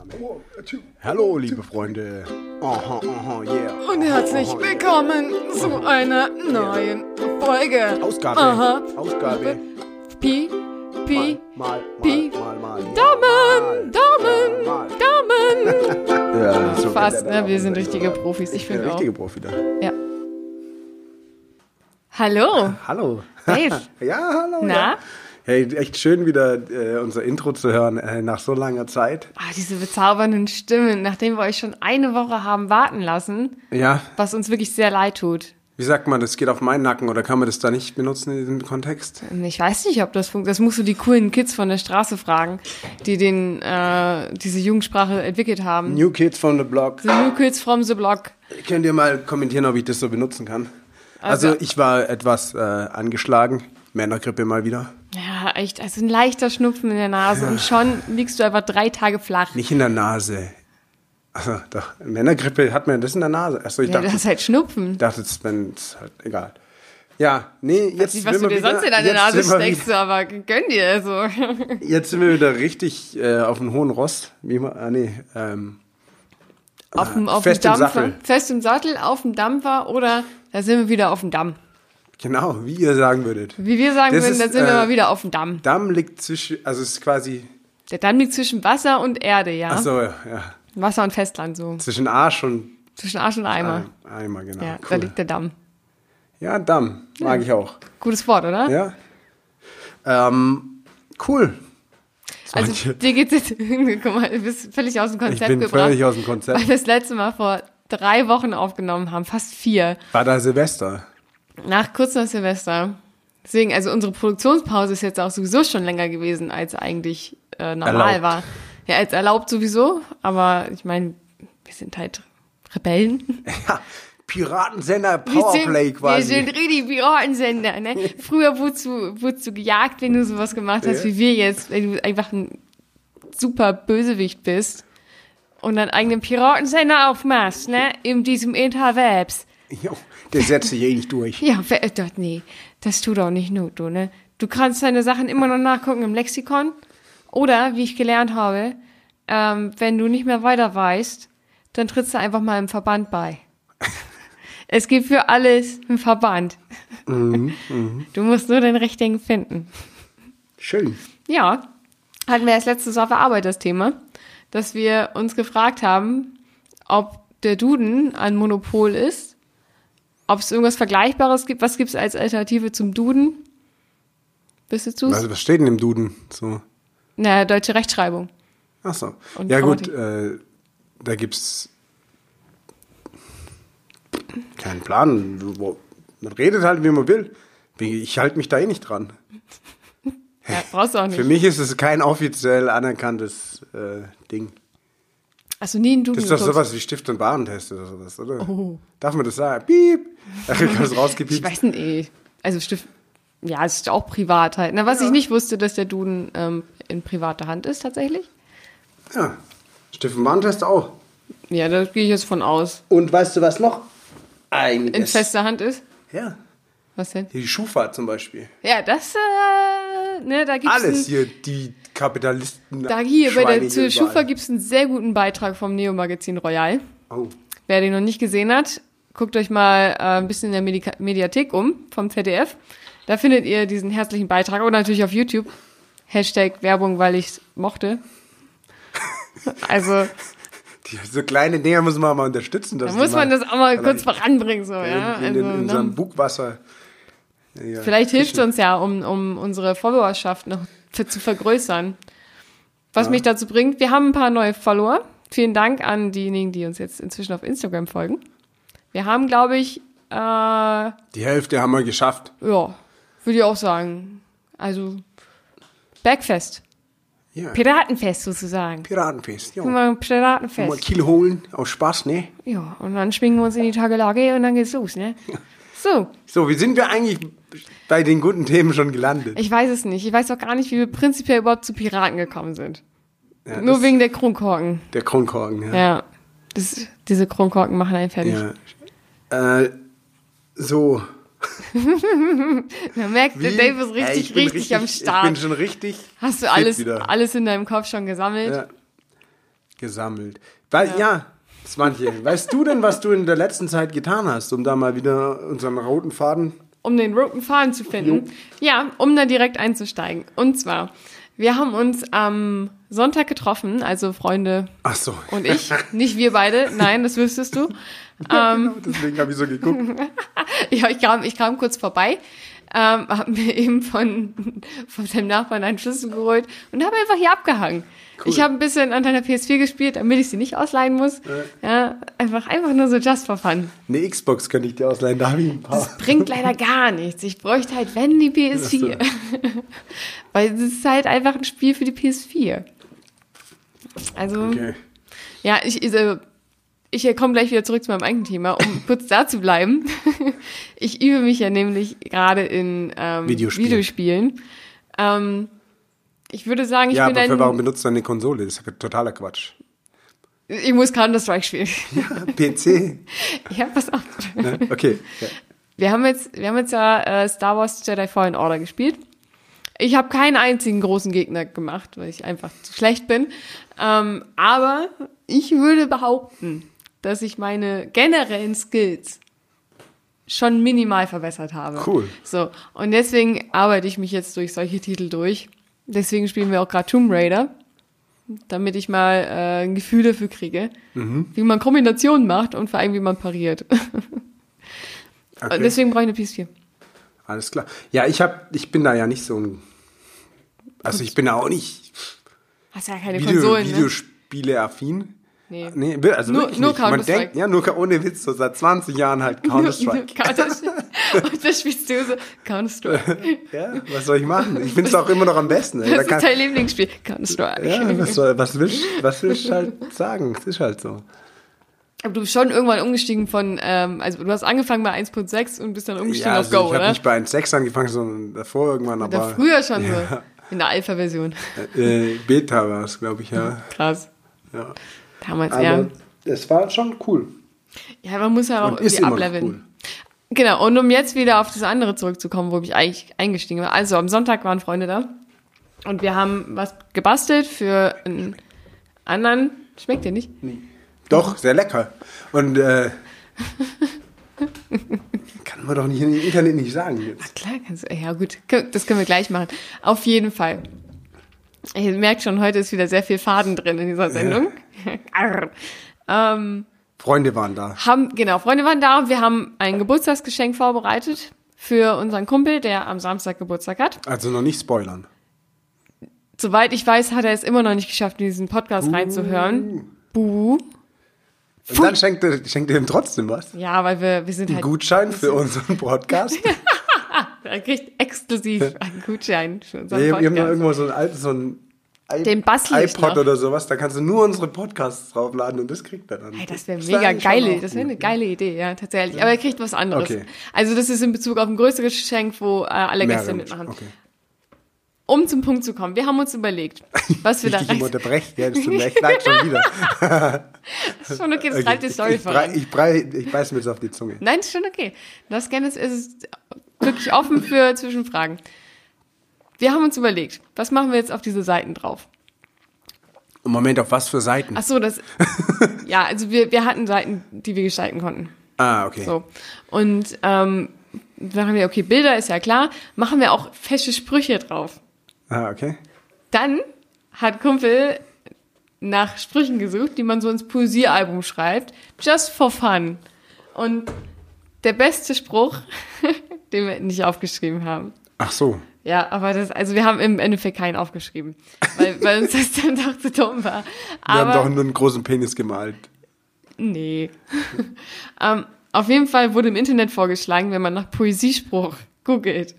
Aufnahme. Hallo, liebe Freunde. Aha, aha, yeah. Und herzlich willkommen zu einer neuen Folge. Ausgabe. Aha. Ausgabe. Pi, Pi, Mal, mal, Pi. mal, mal. Daumen, Daumen. Daumen. Ja, so Fast, ne? Wir sind richtige Profis. Ich finde der auch. richtige Profi da. Ja. Hallo. Hallo. Dave. ja, hallo. Na? Ja. Hey, echt schön wieder äh, unser Intro zu hören äh, nach so langer Zeit. Ah, diese bezaubernden Stimmen, nachdem wir euch schon eine Woche haben warten lassen, Ja, was uns wirklich sehr leid tut. wie sagt man, das geht auf meinen Nacken oder kann man das da nicht benutzen in diesem Kontext? Ich weiß nicht, ob das funktioniert. Das musst du die coolen Kids von der Straße fragen, die den, äh, diese Jugendsprache entwickelt haben. New Kids from the Block. The New Kids from the Block. Könnt ihr mal kommentieren, ob ich das so benutzen kann? Also, Also- ich war etwas äh, angeschlagen. Männergrippe mal wieder. Ja, echt. Also ein leichter Schnupfen in der Nase und schon liegst du einfach drei Tage flach. Nicht in der Nase. Also, doch, Männergrippe hat man das in der Nase. Achso, ich Ja, dachte, du hast halt Schnupfen. ich dachte, es es halt egal. Ja, nee, jetzt Nicht, was du dir wieder, sonst in deine Nase steckst, wieder- aber gönn dir. Also. Jetzt sind wir wieder richtig äh, auf dem hohen Ross. Wie man, ah, nee, ähm, Auf dem, auf fest dem im Dampfer. Sattel. Fest im Sattel, auf dem Dampfer oder da sind wir wieder auf dem Damm. Genau, wie ihr sagen würdet. Wie wir sagen Das würden, da ist, sind wir äh, mal wieder auf dem Damm. Damm liegt zwischen, also es ist quasi, Der Damm liegt zwischen Wasser und Erde, ja. achso, ja, Wasser und Festland so. zwischen Arsch und Zwischen Arsch und Eimer. Eimer, genau. Ja, da cool. liegt der Damm. Ja, Damm, mag ich auch. Gutes Wort, oder? Ja. Ähm, cool. Also Manche- dir geht's jetzt, guck mal, du bist völlig aus dem Ich Konzept bin gebracht. völlig aus dem Konzept. Weil wir das letzte Mal vor drei Wochen aufgenommen haben, fast vier, War da Silvester? Nach kurz nach Silvester. Deswegen, also unsere Produktionspause ist jetzt auch sowieso schon länger gewesen, als eigentlich äh, normal Erlaubt. war. Ja, als erlaubt sowieso, aber ich meine, wir sind halt Rebellen. Ja, Piratensender Wir sind, Powerplay wir quasi. sind richtig Piratensender, ne? Früher wurdest du, wurdest du gejagt, wenn du sowas gemacht hast, Ja. wie wir jetzt, wenn du einfach ein super Bösewicht bist und deinen eigenen Piratensender aufmachst, ne? In diesem Interwebs. Jo, der setzt sich eh nicht durch. Ja, äh, das, nee, das tut auch nicht Not, du, ne? Du kannst deine Sachen immer noch nachgucken im Lexikon. Oder, wie ich gelernt habe, ähm, wenn du nicht mehr weiter weißt, dann trittst du einfach mal im Verband bei. es gibt für alles einen Verband. du musst nur den richtigen finden. Schön. Ja, hatten wir erst letztes auf der Arbeit das Thema, dass wir uns gefragt haben, ob der Duden ein Monopol ist, ob es irgendwas Vergleichbares gibt. Was gibt es als Alternative zum Duden? Wisst du es? Also, was steht denn im Duden? So. Na, deutsche Rechtschreibung. Ach so. Und Ja, gut, äh, da gibt's keinen Plan. Man redet halt, wie man will. Ich halte mich da eh nicht dran. Ja, brauchst du auch Für nicht. mich ist es kein offiziell anerkanntes äh, Ding. Hast du nie einen Duden Das ist doch sowas wie Stift- und Warentest oder sowas, oder? Oh. Darf man das sagen? Piep! Kann es Ich rausgepiept. weiß nicht, eh. also Stift, ja, es ist auch privat halt. Na, was ich nicht wusste, dass der Duden ähm, in privater Hand ist tatsächlich. Ja. Und Warentest auch. Ja, da gehe ich jetzt von aus. Und weißt du, was noch? Einiges. In fester Hand ist. Ja. Was denn? Die Schufa zum Beispiel. Ja, das, äh, ne, da gibt's Alles hier, die Kapitalisten. Da hier bei der hier Schufa überall. gibt's einen sehr guten Beitrag vom Neo-Magazin Royal. Oh. Wer den noch nicht gesehen hat, guckt euch mal äh, ein bisschen in der Medika Mediathek um vom ZDF. Da findet ihr diesen herzlichen Beitrag und natürlich auf YouTube. Hashtag Werbung, weil ich's mochte. Also, Die, so kleine Dinger muss man mal unterstützen. da muss man das auch mal kurz voranbringen, so, in, ja. in, Also, in, in ne? Bugwasser. Ja, Vielleicht hilft fischen. uns ja, um, um unsere Followerschaft noch für, zu vergrößern. Was mich dazu bringt, wir haben ein paar neue Follower. Vielen Dank an diejenigen, die uns jetzt inzwischen auf Instagram folgen. Wir haben, glaube ich, äh, ja, Die Hälfte haben wir geschafft. würde ich auch sagen. Also, Bergfest. Ja. Piratenfest sozusagen. Piratenfest. Ja. Mal Mal Piratenfest. Kiel holen, aus Spaß, ne? Ja, und dann schwingen wir uns in die Tagelage und dann geht's los, ne? So, So, wie sind wir eigentlich bei den guten Themen schon gelandet? ich weiß es nicht. Ich weiß auch gar nicht, wie wir prinzipiell überhaupt zu Piraten gekommen sind. Ja, Nur wegen der Kronkorken. Der Kronkorken, ja. Ja, das, diese Kronkorken machen einen fertig. Ja. Äh, so. Man merkt, der Wie? Dave ist richtig, ich bin richtig, am Ich bin Start. schon richtig. Hast du alles, wieder. alles in deinem Kopf schon gesammelt? Ja. gesammelt. Weil, ja, ja Svantje, weißt du denn, was du in der letzten Zeit getan hast, um da mal wieder unseren roten Faden um den roten Faden zu finden. Jo. Ja, um da direkt einzusteigen. Und zwar, wir haben uns am Sonntag getroffen, also Freunde Ach so. und ich. Nicht wir beide, nein, das wüsstest du. Ja, genau, deswegen habe ich so geguckt. ja, ich kam, ich kam kurz vorbei, ähm, habe mir eben von, von dem Nachbarn einen Schlüssel geholt und habe einfach hier abgehangen. Cool. Ich habe ein bisschen an deiner PS4 gespielt, damit ich sie nicht ausleihen muss. Äh. Ja, einfach, einfach nur so just for fun. Eine Xbox könnte ich dir ausleihen, da habe ich ein paar. Das bringt leider gar nichts. Ich bräuchte halt, wenn, die PS4. Weil es ist halt einfach ein Spiel für die PS4. Also, okay. ja, ich, also, ich komme gleich wieder zurück zu meinem eigenen Thema, um kurz da zu bleiben. ich übe mich ja nämlich gerade in ähm, Videospiel. Videospielen. Ähm, ich würde sagen, ich ja, bin aber für warum benutzt du eine Konsole? Das ist ja totaler Quatsch. Ich muss Counter-Strike spielen. Ja, PC. ja, pass auf. Ne? Okay. Ja. Wir haben jetzt, wir haben jetzt ja äh, Star Wars Jedi Fallen Order gespielt. Ich habe keinen einzigen großen Gegner gemacht, weil ich einfach zu schlecht bin. Ähm, aber ich würde behaupten, dass ich meine generellen Skills schon minimal verbessert habe. Cool. So, und deswegen arbeite ich mich jetzt durch solche Titel durch. Deswegen spielen wir auch gerade Tomb Raider, damit ich mal äh, ein Gefühl dafür kriege, mhm. wie man Kombinationen macht und vor allem, wie man pariert. okay. Und deswegen brauche ich eine PS4. Alles klar. Ja, ich hab, ich bin da ja nicht so ein, also ich bin da auch nicht Hast ja keine Video, Konsolen, ne? Nee. nee also nur, nur Man denkt, ja, nur ohne Witz, so seit 20 Jahren halt Counter-Strike. und das spielst du so Counter-Strike. ja, was soll ich machen? Ich finde es auch immer noch am besten. Das da ist dein Lieblingsspiel, Counter-Strike. Ja, was, soll, was willst was willst du halt sagen? Es ist halt so. Aber du bist schon irgendwann umgestiegen von, ähm, also du hast angefangen bei 1.6 und bist dann umgestiegen ja, also auf Go, ich oder? Ich habe nicht bei 1.6 angefangen, sondern davor irgendwann, aber... Da früher schon ja. so, in der Alpha-Version. Äh, Beta war es, glaube ich, ja. Krass. Ja. Damals, aber ja. Es war schon cool. Ja, man muss ja auch und irgendwie ableveln. Cool. Genau, und um jetzt wieder auf das andere zurückzukommen, wo ich eigentlich eingestiegen war. Also am Sonntag waren Freunde da und wir haben was gebastelt für einen anderen. Schmeckt dir nicht? Nee. Doch, sehr lecker. Und äh, kann man doch nicht im Internet nicht sagen jetzt. Ach klar, kannst du. Ja gut, das können wir gleich machen. Auf jeden Fall. Ihr merkt schon, heute ist wieder sehr viel Faden drin in dieser Sendung. Ja. ähm, Freunde waren da. Haben, genau, Freunde waren da. Wir haben ein Geburtstagsgeschenk vorbereitet für unseren Kumpel, der am Samstag Geburtstag hat. Also noch nicht spoilern. Soweit ich weiß, hat er es immer noch nicht geschafft, in diesen Podcast uh. reinzuhören. Buh. Und dann schenkt er, schenkt er ihm trotzdem was. Ja, weil wir, wir sind halt. Ein Gutschein für unseren Podcast. er kriegt exklusiv einen Gutschein für unseren ja, Podcast. Wir haben noch irgendwo so ein altes, so ein I Den iPod oder sowas, da kannst du nur unsere Podcasts draufladen und das kriegt er dann. Hey, das wäre mega geile, das wäre eine geile Idee, ja, tatsächlich. Ja. Aber er kriegt was anderes. Okay. Also das ist in Bezug auf ein größeres Geschenk, wo äh, alle Gäste mitmachen. Okay. Um zum Punkt zu kommen, wir haben uns überlegt, was wir da rein... Ich unterbreche, ja, das tut mir echt leid schon wieder. das ist schon okay, das treibt die Story ich, ich, ich, brei, ich beiß mir jetzt auf die Zunge. Nein, das ist schon okay. Das gerne ist, ist wirklich offen für Zwischenfragen. Wir haben uns überlegt, was machen wir jetzt auf diese Seiten drauf? Moment, auf was für Seiten? Ach so, das. ja, also wir, wir hatten Seiten, die wir gestalten konnten. Ah, okay. So. Und ähm, machen wir, okay, Bilder ist ja klar, machen wir auch feste Sprüche drauf. Ah, okay. Dann hat Kumpel nach Sprüchen gesucht, die man so ins Poesiealbum schreibt, just for fun. Und der beste Spruch, den wir nicht aufgeschrieben haben. Ach so. Ja, aber das, also wir haben im Endeffekt keinen aufgeschrieben, weil, weil uns das dann doch zu dumm war. Aber, wir haben doch nur einen großen Penis gemalt. Nee. um, ähm, auf jeden Fall wurde im Internet vorgeschlagen, wenn man nach Poesiespruch googelt.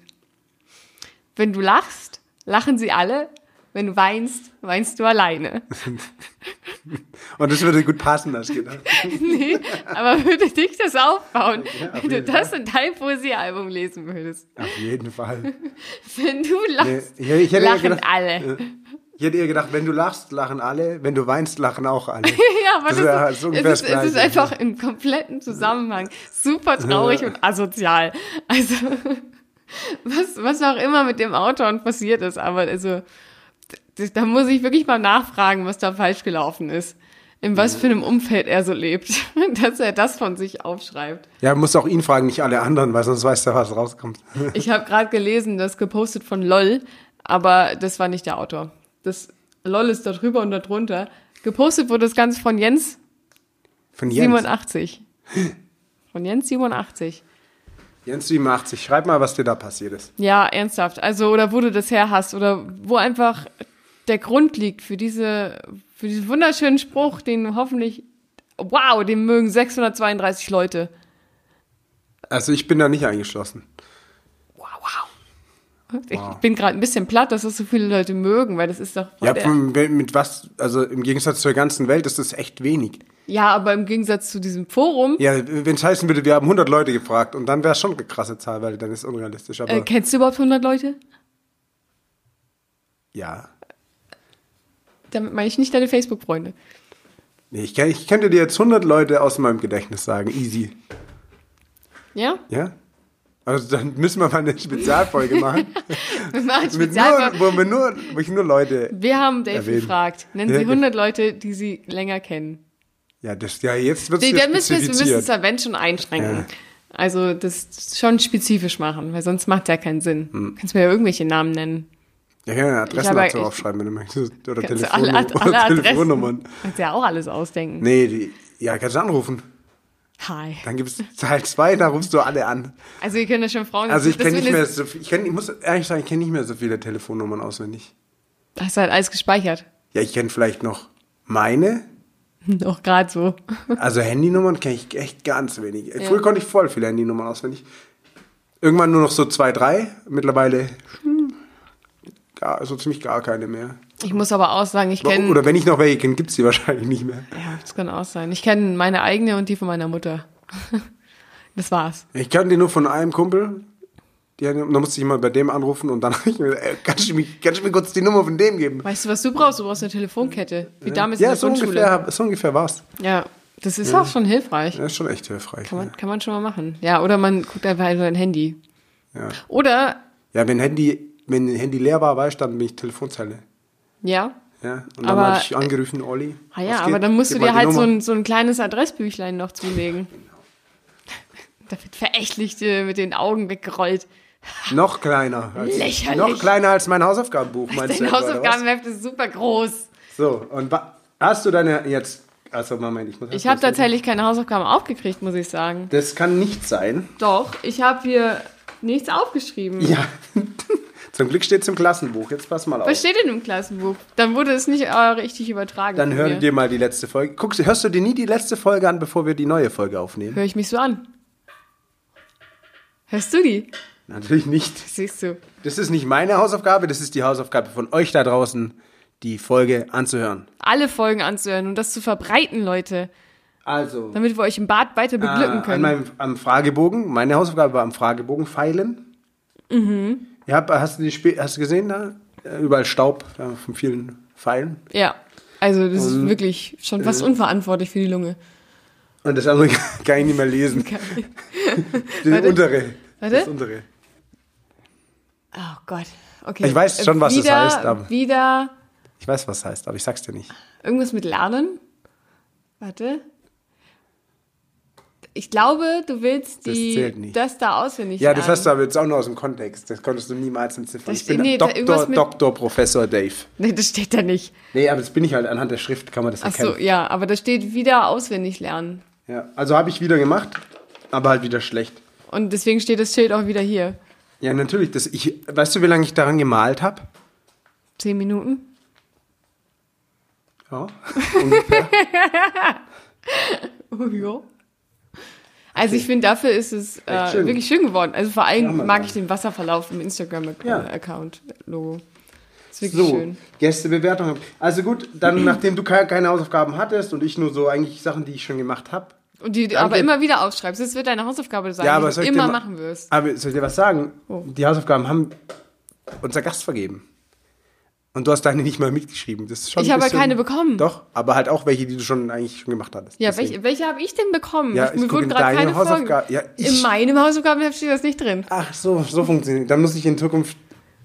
Wenn du lachst, lachen sie alle. Wenn du weinst, weinst du alleine. Und das würde gut passen, hast du gedacht. nee, aber würde dich das aufbauen, ja, wenn du das Fall. in dein Poesiealbum lesen würdest? Auf jeden Fall. wenn du lachst, nee, ich, ich lachen gedacht, alle. Ich hätte eher gedacht, wenn du lachst, lachen alle, wenn du weinst, lachen auch alle. ja, aber das, das ist, so es, ist, es ist einfach im kompletten Zusammenhang super traurig und asozial. Also, was, was auch immer mit dem Autor passiert ist, aber also da muss ich wirklich mal nachfragen, was da falsch gelaufen ist. in was für einem Umfeld er so lebt, dass er das von sich aufschreibt. Ja, muss auch ihn fragen, nicht alle anderen, weil sonst weiß er, was rauskommt. Ich habe gerade gelesen, das gepostet von LOL, aber das war nicht der Autor. Das LOL ist da drüber und da drunter. Gepostet wurde das Ganze von Jens Von Jens. 87. Von Jens 87. Jens 87. Schreib mal, was dir da passiert ist. Ja, ernsthaft. Also, oder wo du das her hast, oder wo einfach der Grund liegt für diese, für diesen wunderschönen Spruch, den hoffentlich, wow, den mögen 632 Leute. Also ich bin da nicht eingeschlossen. Wow, wow. Ich bin gerade ein bisschen platt, dass das so viele Leute mögen, weil das ist doch. Ja, mit was, also im Gegensatz zur ganzen Welt ist das echt wenig. Ja, aber im Gegensatz zu diesem Forum, Ja, wenn es heißen würde, wir haben 100 Leute gefragt und dann wäre es schon eine krasse Zahl, weil dann ist es unrealistisch. Aber äh, kennst du überhaupt 100 Leute? ja. Damit meine ich nicht deine Facebook-Freunde. Nee, ich, ich könnte dir jetzt 100 Leute aus meinem Gedächtnis sagen. Easy. Ja? Ja? Also dann müssen wir mal eine Spezialfolge machen. Wir machen mit Spezial- nur, wo, wir nur, wo ich nur Leute. Wir haben Dave erwähnen. gefragt. Nennen Sie ge- 100 Leute, die Sie länger kennen. Ja, das, ja jetzt wird es Nee, dann müssen wir, müssen es da wenn schon einschränken. Ja. Also das schon spezifisch machen, weil sonst macht ja keinen Sinn. Hm. Kannst mir ja irgendwelche Namen nennen. Ja, ja Ich habe- dazu ich- aufschreiben, wenn du möchtest. Oder Kannst du Telefon alle, alle Adressen. Telefonnummern. Kannst ja auch alles ausdenken. Nee, die, ja, kannst du anrufen. Hi. Dann gibt es Teil 2, da rufst du alle an. Also ihr könnt ja schon Frauen. Also ich kenne nicht mehr so viel, ich, kenn, ich muss ehrlich sagen, ich kenne nicht mehr so viele Telefonnummern auswendig. Hast du halt alles gespeichert. Ja, ich kenne vielleicht noch meine, Noch gerade so. also Handynummern kenne ich echt ganz wenig. Früher konnte ich voll viele Handynummern auswendig. Irgendwann nur noch so zwei, drei. Mittlerweile hm, gar, so ziemlich gar keine mehr. Ich muss aber auch sagen, ich kenne. Oder wenn ich noch welche kenne, gibt es die wahrscheinlich nicht mehr. Ja, das kann auch sein. Ich kenne meine eigene und die von meiner Mutter. Das war's. Ich kannte die nur von einem Kumpel. Hat- da musste ich mal bei dem anrufen und dann habe ich mir ey, kannst, du mir, kannst du mir kurz die Nummer von dem geben? Weißt du, was du brauchst? Du brauchst eine Telefonkette. Wie damals ja, in der so Grundschule. ungefähr, so ungefähr war's. Ja, das ist auch schon hilfreich. Das ist schon echt hilfreich. Kann man, kann man schon mal machen. Ja, oder man guckt einfach in sein Handy. Ja. Oder, Ja, wenn Handy, wenn Handy leer war, weißt du, dann bin ich Telefonzelle. ja. Ja, und dann Aber- habe ich angerufen, Olli. Ah ja, aber dann musst du Gib dir halt so ein, so ein kleines Adressbüchlein noch zulegen. Da wird verächtlich äh, mit den Augen weggerollt. Noch kleiner. Als, Lächerlich. Noch kleiner als mein Hausaufgabenbuch, meinst du? Dein? Hausaufgabenheft ist super groß. So, und hast du deine jetzt. Also, Moment, ich muss. Ich habe tatsächlich. keine Hausaufgaben aufgekriegt, muss ich sagen. Das kann nicht sein. Doch, ich habe hier nichts aufgeschrieben. Ja. Zum Glück steht es im Klassenbuch. Jetzt pass mal auf. Was steht denn im Klassenbuch? Dann wurde es nicht äh, richtig übertragen. Dann von hör mir. dir mal die letzte Folge. Guckst, hörst du dir nie die letzte Folge an, bevor wir die neue Folge aufnehmen? Hör ich mich so an? Hörst du die? Natürlich nicht. Siehst du. Das ist nicht meine Hausaufgabe, das ist die Hausaufgabe von euch da draußen, die Folge anzuhören. Alle Folgen anzuhören und das zu verbreiten, Leute. Also, Damit wir euch im Bad weiter beglücken äh, an können. meinem, am Fragebogen, meine Hausaufgabe war am Fragebogen feilen. Mhm. Ja, hast du, die, Spe- hast du gesehen da? Äh, Überall Staub ja, von vielen Pfeilen. Ja. Also, das ist wirklich schon fast unverantwortlich für die Lunge. Und das andere kann ich nicht mehr lesen. Das Warte. untere. Warte. Das untere. Oh Gott. Okay. Ich weiß schon, was das wieder, heißt, aber- Wieder Ich weiß, was das heißt, aber ich sag's dir nicht. irgendwas mit Lernen. Warte. Ich glaube, du willst Das die, nicht. das da auswendig Ja, das lernen. hast du aber jetzt auch nur aus dem Kontext. Das konntest du niemals entziffern. Ich bin nee, Doktor, Doktor, Professor Dave. Nee, das steht da nicht. Nee, aber das bin ich halt. Anhand der Schrift kann man das Ach erkennen. so, ja, aber da steht wieder auswendig lernen. Ja, also habe ich wieder gemacht, aber halt wieder schlecht. Und deswegen steht das Schild auch wieder hier. Ja, natürlich. Das, ich, weißt du, wie lange ich daran gemalt habe? Zehn Minuten? Ja, ungefähr. Oh ja. Also ich finde, dafür ist es äh, schön. wirklich schön geworden. Also vor allem Hammer, mag ich den Wasserverlauf im Ja. Instagram-Account-Logo. Ist wirklich So, schön. Gästebewertung. Also gut, dann nachdem du ke- keine Hausaufgaben hattest und ich nur so eigentlich Sachen, die ich schon gemacht habe. Und die aber immer wieder aufschreibst. Das wird deine Hausaufgabe sein, Ja, aber die du immer machen wirst. Aber soll ich dir was sagen? Oh. Die Hausaufgaben haben unser Gast vergeben. Und du hast deine nicht mal mitgeschrieben. Das ist schon Ich habe bisschen- keine bekommen. Doch, aber halt auch welche, die du schon eigentlich schon gemacht hattest. Ja, Deswegen. welche, welche habe ich denn bekommen? Ja, ich mir wurden in gerade keine. Hausaufgaben- Ja, in meinem Hausaufgabenheft steht das nicht drin. Ach so, so funktioniert. Dann muss ich in Zukunft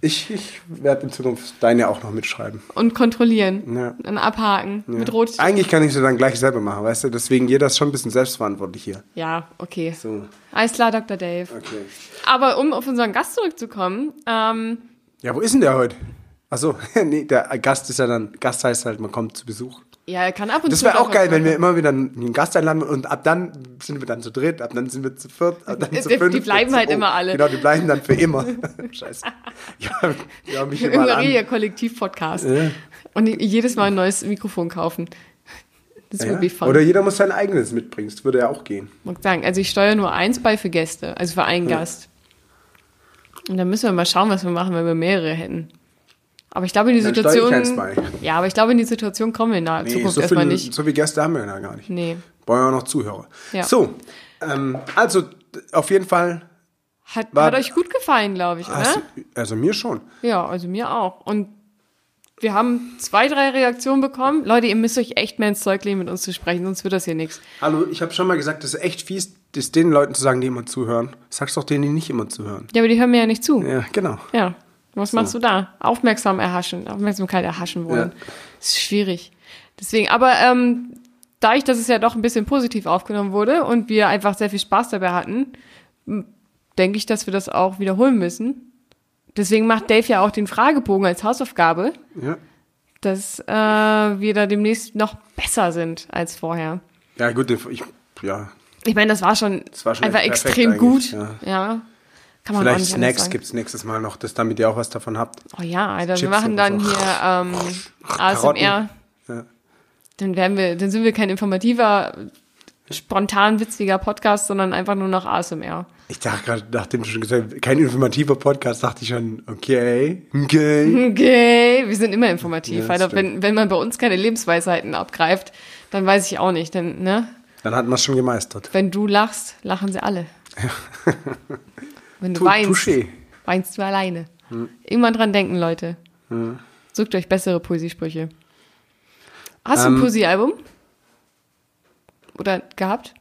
Ich, ich werde in Zukunft deine auch noch mitschreiben. Und kontrollieren. Ja. Und abhaken. Mit Ja. Rot. Eigentlich kann ich sie dann gleich selber machen, weißt du? Deswegen jeder ist schon ein bisschen selbstverantwortlich hier. Ja, okay. So, Alles klar, Dr. Dave. okay. Aber um auf unseren Gast zurückzukommen, ähm, Ja, wo ist denn der heute? Achso, nee, der Gast ist ja dann, Gast heißt halt, man kommt zu Besuch. Ja, er kann ab und Das zu. wäre auch geil, wenn wir immer wieder einen Gast einladen und ab dann sind wir dann zu dritt, ab dann sind wir zu viert, ab dann Die- zu die fünf. bleiben jetzt- halt immer alle. Genau, die bleiben dann für immer. Scheiße. Ja, ja mich immer an. Maria Kollektiv-Podcast. Ja. Und jedes Mal ein neues Mikrofon kaufen. Das Ja. würde be fun. Oder jeder muss sein eigenes mitbringen, das würde ja auch gehen. Muss sagen, also ich steuere nur eins bei für Gäste, also für einen Gast. Und dann müssen wir mal schauen, was wir machen, wenn wir mehrere hätten. Aber ich glaube, in die Dann Situation. Ja, aber ich glaube, in die Situation kommen wir in der Nee, Zukunft so, erstmal nicht. so viele Gäste haben wir ja gar nicht. Nee. Brauchen wir auch noch Zuhörer. Ja. So, ähm, also auf jeden Fall, Hat, War- hat euch gut gefallen, glaube ich, oder? hast, also mir schon. Ja, also mir auch. Und wir haben zwei, drei Reaktionen bekommen. Leute, ihr müsst euch echt mehr ins Zeug legen, mit uns zu sprechen, sonst wird das hier nichts. Hallo, ich habe schon mal gesagt, das ist echt fies, das den Leuten zu sagen, die immer zuhören. Sag's doch denen, die nicht immer zuhören. Ja, aber die hören mir ja nicht zu. Ja, genau. Ja. Was machst du da? Aufmerksam erhaschen, Aufmerksamkeit erhaschen wollen. Ja. Das ist schwierig. Deswegen, aber ähm, dadurch, dass es ja doch ein bisschen positiv aufgenommen wurde und wir einfach sehr viel Spaß dabei hatten, denke ich, dass wir das auch wiederholen müssen. Deswegen macht Dave ja auch den Fragebogen als Hausaufgabe, Ja. dass äh, wir da demnächst noch besser sind als vorher. Ja, gut, ich, ja. Ich meine, das war schon, Das war schon einfach extrem gut. ja. Ja. Kann man auch Vielleicht nicht Snacks sagen. gibt's nächstes Mal noch, das damit ihr auch was davon habt. Oh ja, Alter, wir Chips machen dann so. hier ähm. ASMR. Ja. Dann werden wir, dann sind wir kein informativer, spontan witziger Podcast, sondern einfach nur noch ASMR. Ich dachte gerade, nachdem du schon gesagt hast, kein informativer Podcast, dachte ich schon, okay, okay. Okay, wir sind immer informativ. Ja, Alter, stimmt. wenn, wenn man bei uns keine Lebensweisheiten abgreift, dann weiß ich auch nicht. Denn, ne? Dann hat man es schon gemeistert. Wenn du lachst, lachen sie alle. wenn du Tu- weinst, Touché. weinst du alleine. Immer dran denken, Leute. Sucht euch bessere Poesiesprüche. Hast du ein Ähm, Poesiealbum? Oder gehabt?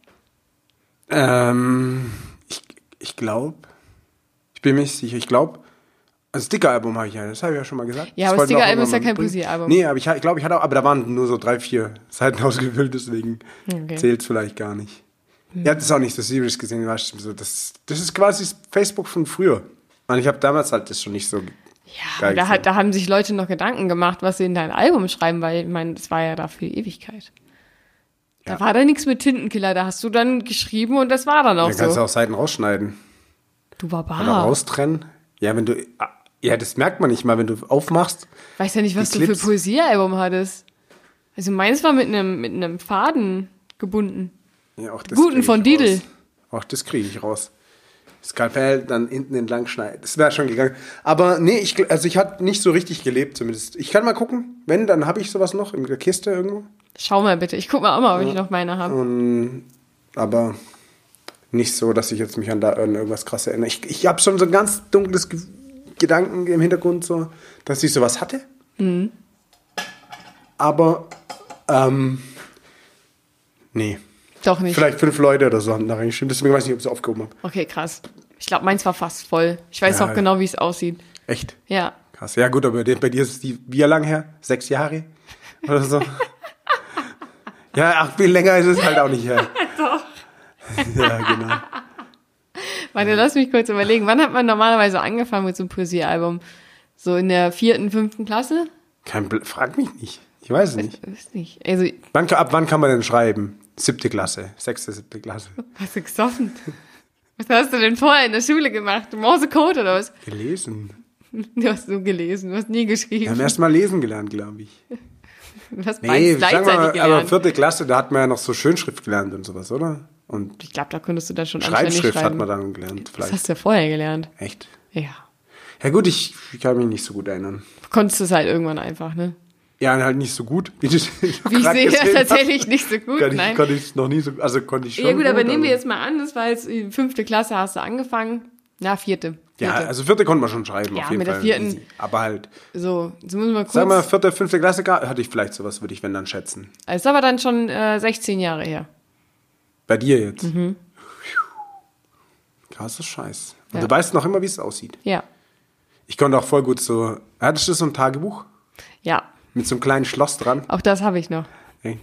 Ähm, ich ich glaube, ich bin mir nicht sicher, ich glaube, also Sticker-Album habe ich ja, das habe ich ja schon mal gesagt. Ja, Das aber Sticker-Album ist ja kein. Poesiealbum. Nee, aber ich, ich glaube, ich hatte auch, aber da waren nur so drei, vier Seiten ausgefüllt, deswegen Okay. zählt es vielleicht gar nicht. Habt es auch nicht so serious gesehen, weißt du, so, das, das ist quasi das Facebook von früher. Und ich habe damals halt das schon nicht so Ja, geil da, hat, da haben sich Leute noch Gedanken gemacht, was sie in dein Album schreiben, weil ich meine, das war ja da für die Ewigkeit. Da Ja. war da nichts mit Tintenkiller, da hast du dann geschrieben und das war dann auch Da kannst du so. auch Seiten rausschneiden Du war oder raustrennen. Ja, wenn du, ja, das merkt man nicht mal, wenn du aufmachst. Weiß ja nicht, was du für Clips. Poesiealbum hattest. Also meins war mit einem mit einem Faden gebunden. Ja, das Guten von Didel. Auch das kriege ich raus. Skalpell dann hinten entlang schneiden. Das wäre schon gegangen. Aber nee, ich, also ich hatte nicht so richtig gelebt zumindest. Ich kann mal gucken. Wenn, dann habe ich sowas noch in der Kiste irgendwo. Schau mal bitte, ich guck mal auch mal, ob ich noch meine habe. Und, aber nicht so, dass ich jetzt mich an da irgendwas krass erinnere. Ich, ich habe schon so ein ganz dunkles Ge Gedanken im Hintergrund, so, dass ich sowas hatte. Mhm. Aber, ähm, nee. Doch nicht. Vielleicht fünf Leute oder so haben da reingeschrieben. Deswegen weiß ich nicht, ob ich es aufgehoben habe. Okay, krass. Ich glaube, meins war fast voll. Ich weiß Ja. auch genau, wie es aussieht. Echt? Ja. Krass. Ja, gut, aber bei dir, ist es die, wie lang her? Sechs Jahre? Oder so? ja, ach, viel länger ist es halt auch nicht her. Doch. Ja, genau. Warte, lass mich kurz überlegen. Wann hat man normalerweise angefangen mit so einem Poesiealbum? So in der vierten, fünften Klasse? Kein, Bl- frag mich nicht. Ich weiß es nicht. Ich weiß nicht. Also, Wann, ab wann kann man denn schreiben? Siebte Klasse, sechste, siebte Klasse. hast du gesoffen? Was hast du denn vorher in der Schule gemacht? Morsecode oder was? Gelesen. Du hast nur gelesen, du hast nie Wir haben geschrieben. erst mal lesen gelernt, glaube ich. Du hast Nee, sagen wir mal, aber vierte Klasse, da hat man ja noch so Schönschrift gelernt und sowas, oder? Und Ich glaube, da könntest du dann schon Schreibschrift hat man dann gelernt, Das vielleicht. hast du ja vorher gelernt. Echt? Ja. Ja gut, ich, ich kann mich nicht so gut erinnern. Du konntest es halt irgendwann einfach, ne? Ja, halt nicht so gut. Wie, ich sehe, gesehen hast. tatsächlich nicht so gut, Kann ich, nein. konnte ich noch nie so, also konnte ich schon. Ja gut, aber gut, nehmen wir jetzt mal an, das war jetzt die fünfte Klasse, hast du angefangen. Na, vierte. Ja, Vierte. also vierte konnte man schon schreiben, Ja, auf jeden mit der Fall. vierten- Easy. Aber halt, So, jetzt müssen wir kurz. sag mal, vierte, fünfte Klasse hatte ich vielleicht sowas, würde ich wenn dann schätzen. Es ist aber dann schon äh, 16 Jahre her. Bei dir jetzt. Mhm. Krasser Scheiß. Und Ja. du weißt noch immer, wie es aussieht. Ja. Ich konnte auch voll gut so. Hattest du so ein Tagebuch? Ja, Mit so einem kleinen Schloss dran? auch das habe ich noch.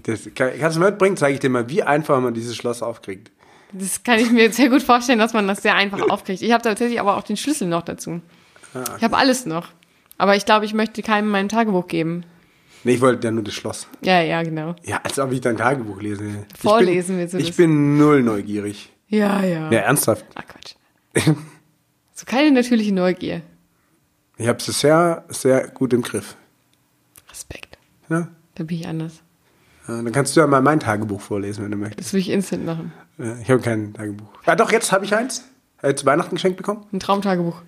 Das, kann, kannst du mir mitbringen? Zeige ich dir mal, wie einfach man dieses Schloss aufkriegt. Das kann ich mir sehr gut vorstellen, dass man das sehr einfach aufkriegt. Ich habe tatsächlich aber auch den Schlüssel noch dazu. Ah, Ich habe alles noch. Aber ich glaube, ich möchte keinem mein Tagebuch geben. Nee, ich wollte ja nur das Schloss. Ja, ja, genau. Ja, als ob ich dein Tagebuch lese. Vorlesen willst bin, du Ich bin null neugierig. Ja, ja. Ja, ernsthaft. Ach Quatsch. So keine natürliche Neugier. Ich habe es sehr, sehr gut im Griff. Respekt. Ja? Da bin ich anders. Ja, Dann kannst du ja mal mein Tagebuch vorlesen, wenn du möchtest. Das will ich instant machen. Ja, Ich habe kein Tagebuch. Ja, doch, jetzt habe ich eins. Äh, zu Weihnachten geschenkt bekommen? Ein Traumtagebuch.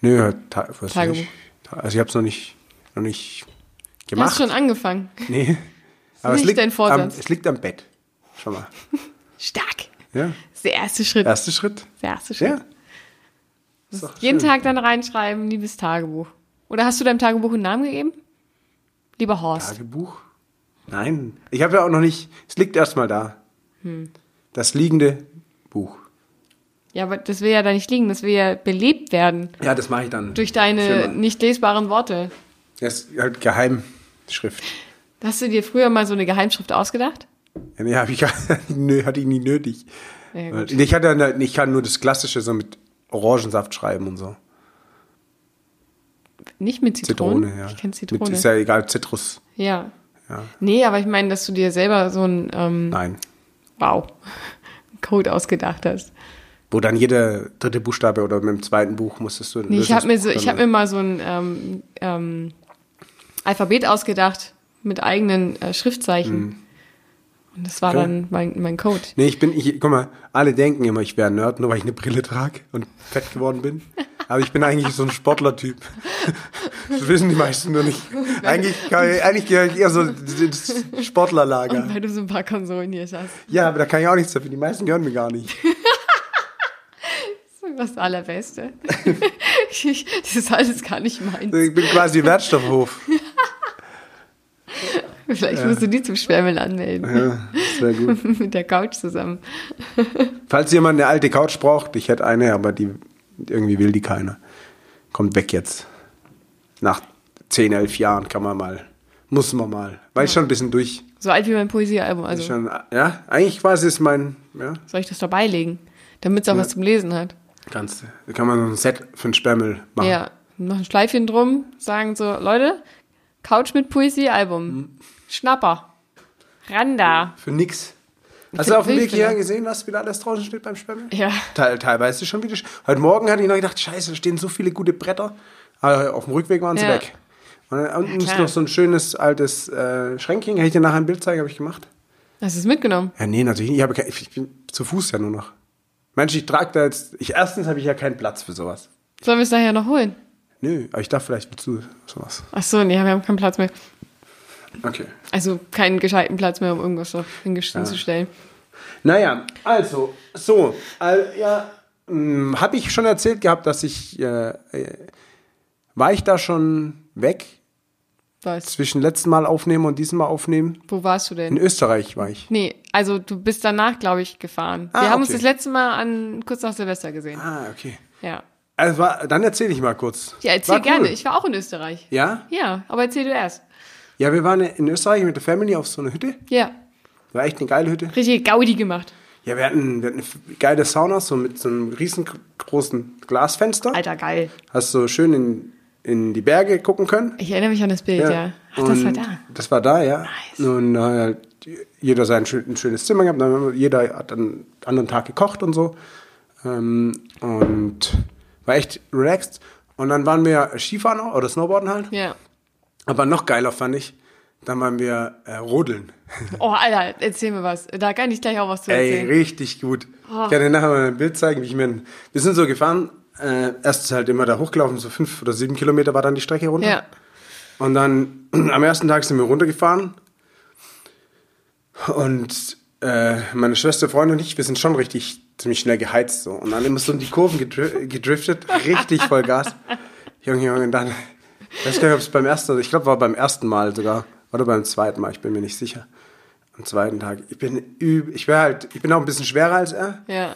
Nö, ta was Tagebuch. Nicht. Also ich habe es noch nicht, noch nicht Du gemacht. hast schon angefangen. Nee. Aber nicht es liegt, dein Vorsatz. Am, es liegt am Bett. Schau mal. Stark. Ja. Das ist der erste Schritt. Erster Schritt. Der erste Schritt. Ja. Jeden schön. Tag dann reinschreiben, liebes Tagebuch. Oder hast du deinem Tagebuch einen Namen gegeben? Lieber Horst. Tagebuch? Nein. Ich habe ja auch noch nicht. Es liegt erstmal da. Hm. Das liegende Buch. Ja, aber das will ja da nicht liegen, das will ja belebt werden. Ja, das mache ich dann. Durch deine Schimmer. nicht lesbaren Worte. Das ist halt Geheimschrift. Hast du dir früher mal so eine Geheimschrift ausgedacht? Ja, nee, hab ich nö, hatte ich nie nötig. Ja, ich, hatte, ich kann nur das Klassische so mit Orangensaft schreiben und so. Nicht mit Zitronen? Zitrone, ja. Ich kenne Mit, Zitrone. ist ja egal, Zitrus. ja. Ja. Nee, aber ich meine, dass du dir selber so ein, ähm, Nein. wow, Code ausgedacht hast. Wo dann jeder dritte Buchstabe oder mit dem zweiten Buch musstest du. Nee, ich habe mir, so, ich hab mir mal so ein ähm, ähm, Alphabet ausgedacht mit eigenen äh, Schriftzeichen. Und das war dann mein, mein Code. Nee, ich bin, ich, guck mal, alle denken immer, ich wäre ein Nerd, nur weil ich eine Brille trage und fett geworden bin. Aber ich bin eigentlich so ein Sportlertyp. Das wissen die meisten nur nicht. Eigentlich, eigentlich gehöre ich eher so ins Sportlerlager. Weil du so ein paar Konsolen hier hast. Ja, aber da kann ich auch nichts dafür. Die meisten hören mir gar nicht. Das ist das Allerbeste. das ist alles gar nicht meins. Ich bin quasi Wertstoffhof. Vielleicht musst du die zum Schwärmeln anmelden. Ja, das wäre gut. Mit der Couch zusammen. Falls jemand eine alte Couch braucht, ich hätte eine, aber die irgendwie will die keiner. Kommt weg jetzt. Nach 10, 11 Jahren kann man mal, muss man mal. Weil ich schon ein bisschen durch. So alt wie mein Poesiealbum. Also Schon, ja, eigentlich quasi ist mein, ja, soll ich das dabei legen? Damit es auch was zum Lesen hat. kannst du. Da kann man so ein Set für ein Sperrmüll machen. Ja. Noch ein Schleifchen drum, sagen so, Leute, Couch mit Poesiealbum. Mhm. Schnapper. Randa. Für nix. Hast du auf dem Weg hierher gesehen, was wieder alles draußen steht beim Sperrmüll? Ja. Teil, teilweise schon wieder. Heute Morgen hatte ich noch gedacht, scheiße, da stehen so viele gute Bretter. Aber auf dem Rückweg waren sie Ja. weg. Und dann unten ist noch so ein schönes altes äh, Schränkchen. Kann ich dir nachher ein Bild zeigen, habe ich gemacht. Hast du es mitgenommen? Ja, nee, natürlich nicht. Ich, habe kein, ich bin zu Fuß ja nur noch. Mensch, ich trage da jetzt. Ich, erstens habe ich ja keinen Platz für sowas. Sollen wir es nachher noch holen? Nö, aber ich darf vielleicht zu sowas. Ach so, nee, wir haben keinen Platz mehr. Okay. Also keinen gescheiten Platz mehr, um irgendwas so hinzustellen. Naja, also, so. All, ja, habe ich schon erzählt gehabt, dass ich. Äh, äh, war ich da schon weg Was? zwischen letzten Mal aufnehmen und diesem Mal aufnehmen? Wo warst du In denn? Österreich war ich. Nee, also du bist danach, glaube ich, gefahren. Ah, wir haben uns okay. das letzte Mal an kurz nach Silvester gesehen. Ah, okay. Ja. Also dann erzähle ich mal kurz. Ja, erzähl cool. gerne. Ich war auch in Österreich. Ja? Ja, aber erzähl du erst. Ja, wir waren in Österreich mit der Family auf so einer Hütte. Ja. War echt eine geile Hütte. Richtig Gaudi gemacht. Ja, wir hatten, wir hatten eine geile Sauna, so mit so einem riesengroßen Glasfenster. Alter, geil. Hast so schön in, in die Berge gucken können. Ich erinnere mich an das Bild, ja. Ach, das Und war da. Das war da, ja. Nice. Und äh, jeder sein ein schönes Zimmer gehabt. Dann jeder hat einen anderen Tag gekocht und so. Ähm, und war echt relaxed. Und dann waren wir Skifahren oder Snowboarden halt. Ja. Aber noch geiler fand ich, dann waren wir äh, Rodeln. Oh, Alter, erzähl mir was. Da kann ich gleich auch was zu Ey, erzählen. richtig gut. Oh. Ich kann dir nachher mal ein Bild zeigen, wie ich mir. Wir sind so gefahren, äh, erst halt immer da hochgelaufen, so fünf oder sieben Kilometer war dann die Strecke runter. Ja. Und dann am ersten Tag sind wir runtergefahren. Und äh, meine Schwester, Freundin und ich, wir sind schon richtig ziemlich schnell geheizt. So. Und dann immer so in die Kurven gedri gedriftet, richtig voll Gas. Junge, Junge, und dann, ich weiß gar nicht, ob es beim ersten, ich glaube, war beim ersten Mal sogar, oder beim zweiten Mal, ich bin mir nicht sicher. Am zweiten Tag. Ich bin üb, ich wäre halt, ich bin auch ein bisschen schwerer als er. Ja.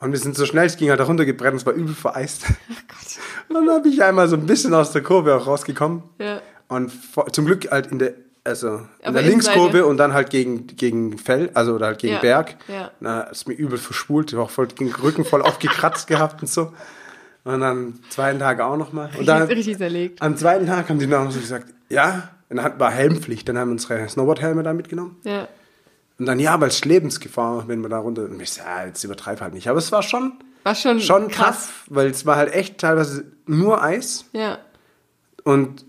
Und wir sind so schnell, es ging halt runtergebrennt, es war übel vereist. Oh Gott. Und dann habe ich einmal so ein bisschen aus der Kurve auch rausgekommen. Ja. Und vor, zum Glück halt in der, also in der. Linkskurve und dann halt gegen, gegen Fell, also oder halt gegen Ja, Berg. ja. Na, ist mir übel verspult, ich war auch voll den Rücken voll aufgekratzt gehabt und so. Und dann zweiten Tag auch nochmal. Und dann Richtig zerlegt. am zweiten Tag haben die noch so gesagt, ja, dann hat- war Helmpflicht, dann haben wir unsere Snowboardhelme da mitgenommen. Ja. Und dann, ja, weil es Lebensgefahr, wenn wir da runter. Und ich so, ja, jetzt übertreib halt nicht. Aber es war schon, War schon, schon krass. krass, weil es war halt echt teilweise nur Eis. Ja. Und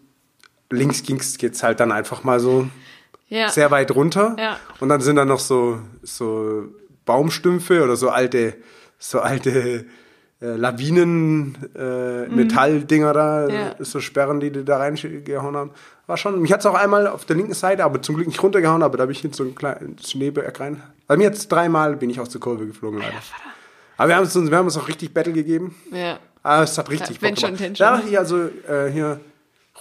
links ging's geht's halt dann einfach mal so Ja. sehr weit runter. Ja. Und dann sind da noch so, so Baumstümpfe oder so alte, so alte äh, Lawinen, äh, Metalldinger da, Mhm. Ja. so Sperren, die die da reingehauen haben. War schon, mich hat's auch einmal auf der linken Seite, aber zum Glück nicht runtergehauen, aber da bin ich in so ein kleines Schneeberg rein. Bei mir jetzt dreimal bin ich aus der Kurve geflogen, leider. Aber wir haben uns, wir haben uns auch richtig Battle gegeben. Ja. Ah, es hat richtig Ja, Bock schon gemacht. Dachte ich also, äh, hier,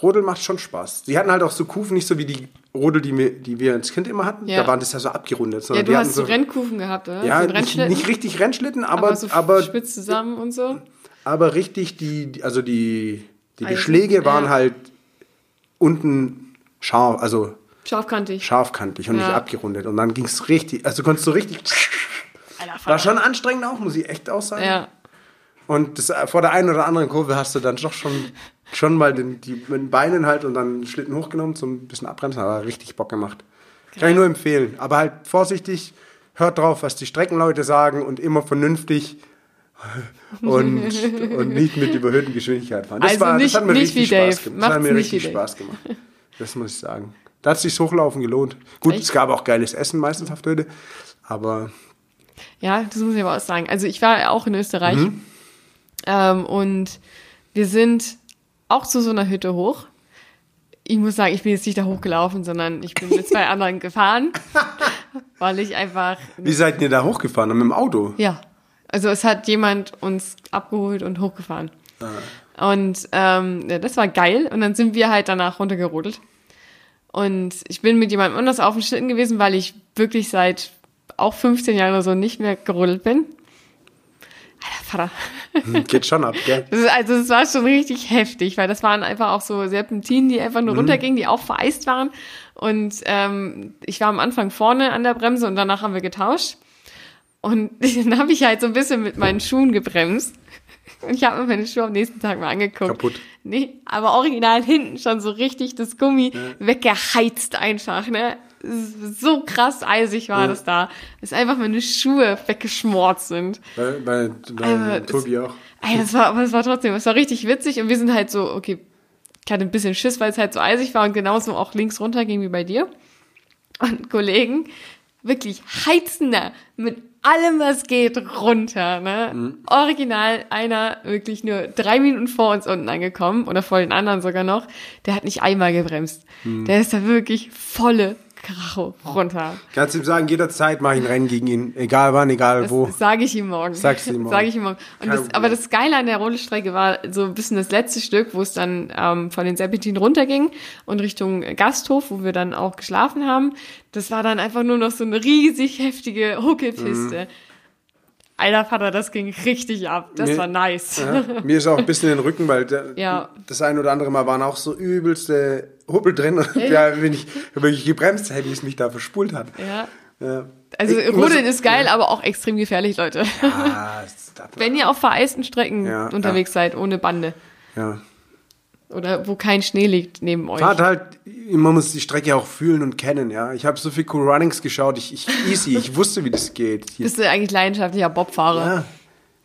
Rodel macht schon Spaß. Die hatten halt auch so Kufen, nicht so wie die Rodel, die wir, die wir als Kind immer hatten. Ja. Da waren das ja so abgerundet. Ja, du die hast so Rennkufen gehabt, oder? Ja, so nicht, nicht richtig Rennschlitten, aber, aber so aber, spitz zusammen und so. aber richtig die, also die, die Eisen, Beschläge waren ja. halt unten scharf, also Scharfkantig. scharfkantig und nicht Ja. abgerundet. Und dann ging es richtig, also konntest du richtig, Alter, war schon anstrengend auch, muss ich echt auch sagen. Ja. Und das, vor der einen oder anderen Kurve hast du dann doch schon, schon mal den, die, mit den Beinen halt und dann den Schlitten hochgenommen, so ein bisschen abbremsen, aber richtig Bock gemacht. Kann ich nur empfehlen. Aber halt vorsichtig, hört drauf, was die Streckenleute sagen und immer vernünftig und, und nicht mit überhöhten Geschwindigkeit fahren. Das, Also nicht- das hat mir richtig Spaß gemacht. Das hat mir richtig Dave. Spaß gemacht. Das muss ich sagen. Da hat sich Hochlaufen gelohnt. Gut, Echt? es gab auch geiles Essen meistens auf Hütte, aber Ja, das muss ich aber auch sagen. Also ich war auch in Österreich Mhm. ähm, und wir sind auch zu so einer Hütte hoch. Ich muss sagen, ich bin jetzt nicht da hochgelaufen, sondern ich bin mit zwei anderen gefahren, weil ich einfach, wie seid ihr da hochgefahren? Mit dem Auto? ja, also es hat jemand uns abgeholt und hochgefahren. Und ähm, ja, das war geil. Und dann sind wir halt danach runtergerodelt. Und ich bin mit jemandem anders auf dem Schlitten gewesen, weil ich wirklich seit auch 15 Jahren oder so nicht mehr gerodelt bin. Alter Vater. Hm, Geht schon ab, gell? Ist, also es war schon richtig heftig, weil das waren einfach auch so Serpentinen, die einfach nur runtergingen, die auch vereist waren. Und ähm, ich war am Anfang vorne an der Bremse und danach haben wir getauscht. Und dann habe ich halt so ein bisschen mit meinen Schuhen gebremst. Und ich habe mir meine Schuhe am nächsten Tag mal angeguckt. Kaputt. Nee, aber original hinten schon so richtig das Gummi weggeheizt einfach, ne? So krass eisig war Ja. das da, dass einfach meine Schuhe weggeschmort sind. Bei, bei, bei Also, Tobi auch. Ey, das war, aber es war trotzdem, es war richtig witzig und wir sind halt so, okay, ich hatte ein bisschen Schiss, weil es halt so eisig war und genauso auch links runter ging wie bei dir. Und Kollegen, wirklich heizender, mit allem, was geht, runter, ne? Original, einer wirklich nur drei Minuten vor uns unten angekommen oder vor den anderen sogar noch, der hat nicht einmal gebremst. Der ist da wirklich volle Kracho runter. Kannst du ihm sagen, jederzeit mache ich ein Rennen gegen ihn. Egal wann, egal wo. Das sage ich ihm morgen. Sagst du ihm morgen. Sag ich ihm morgen. Das, aber das Geile an der Rodelstrecke war so ein bisschen das letzte Stück, wo es dann ähm, von den Serpentinen runterging und Richtung Gasthof, wo wir dann auch geschlafen haben. Das war dann einfach nur noch so eine riesig heftige Huckelpiste. Alter Vater, das ging richtig ab. Das Mir- war nice. Ja, mir ist auch ein bisschen in den Rücken, weil der, Ja. das ein oder andere Mal waren auch so übelste Huppel drin. Und ja, wenn ich wirklich gebremst hätte, wie es mich da verspult hat. Ja. Ja. Also Ich muss- Rodeln ist geil, aber auch extrem gefährlich, Leute. Ah, Wenn ihr auf vereisten Strecken unterwegs seid, ohne Bande. ja. Oder wo kein Schnee liegt neben euch. Fahrt halt, man muss die Strecke auch fühlen und kennen, ja. Ich habe so viel Cool Runnings geschaut, ich, ich easy, ich wusste, wie das geht. Hier, Bist du eigentlich leidenschaftlicher Bobfahrer? ja,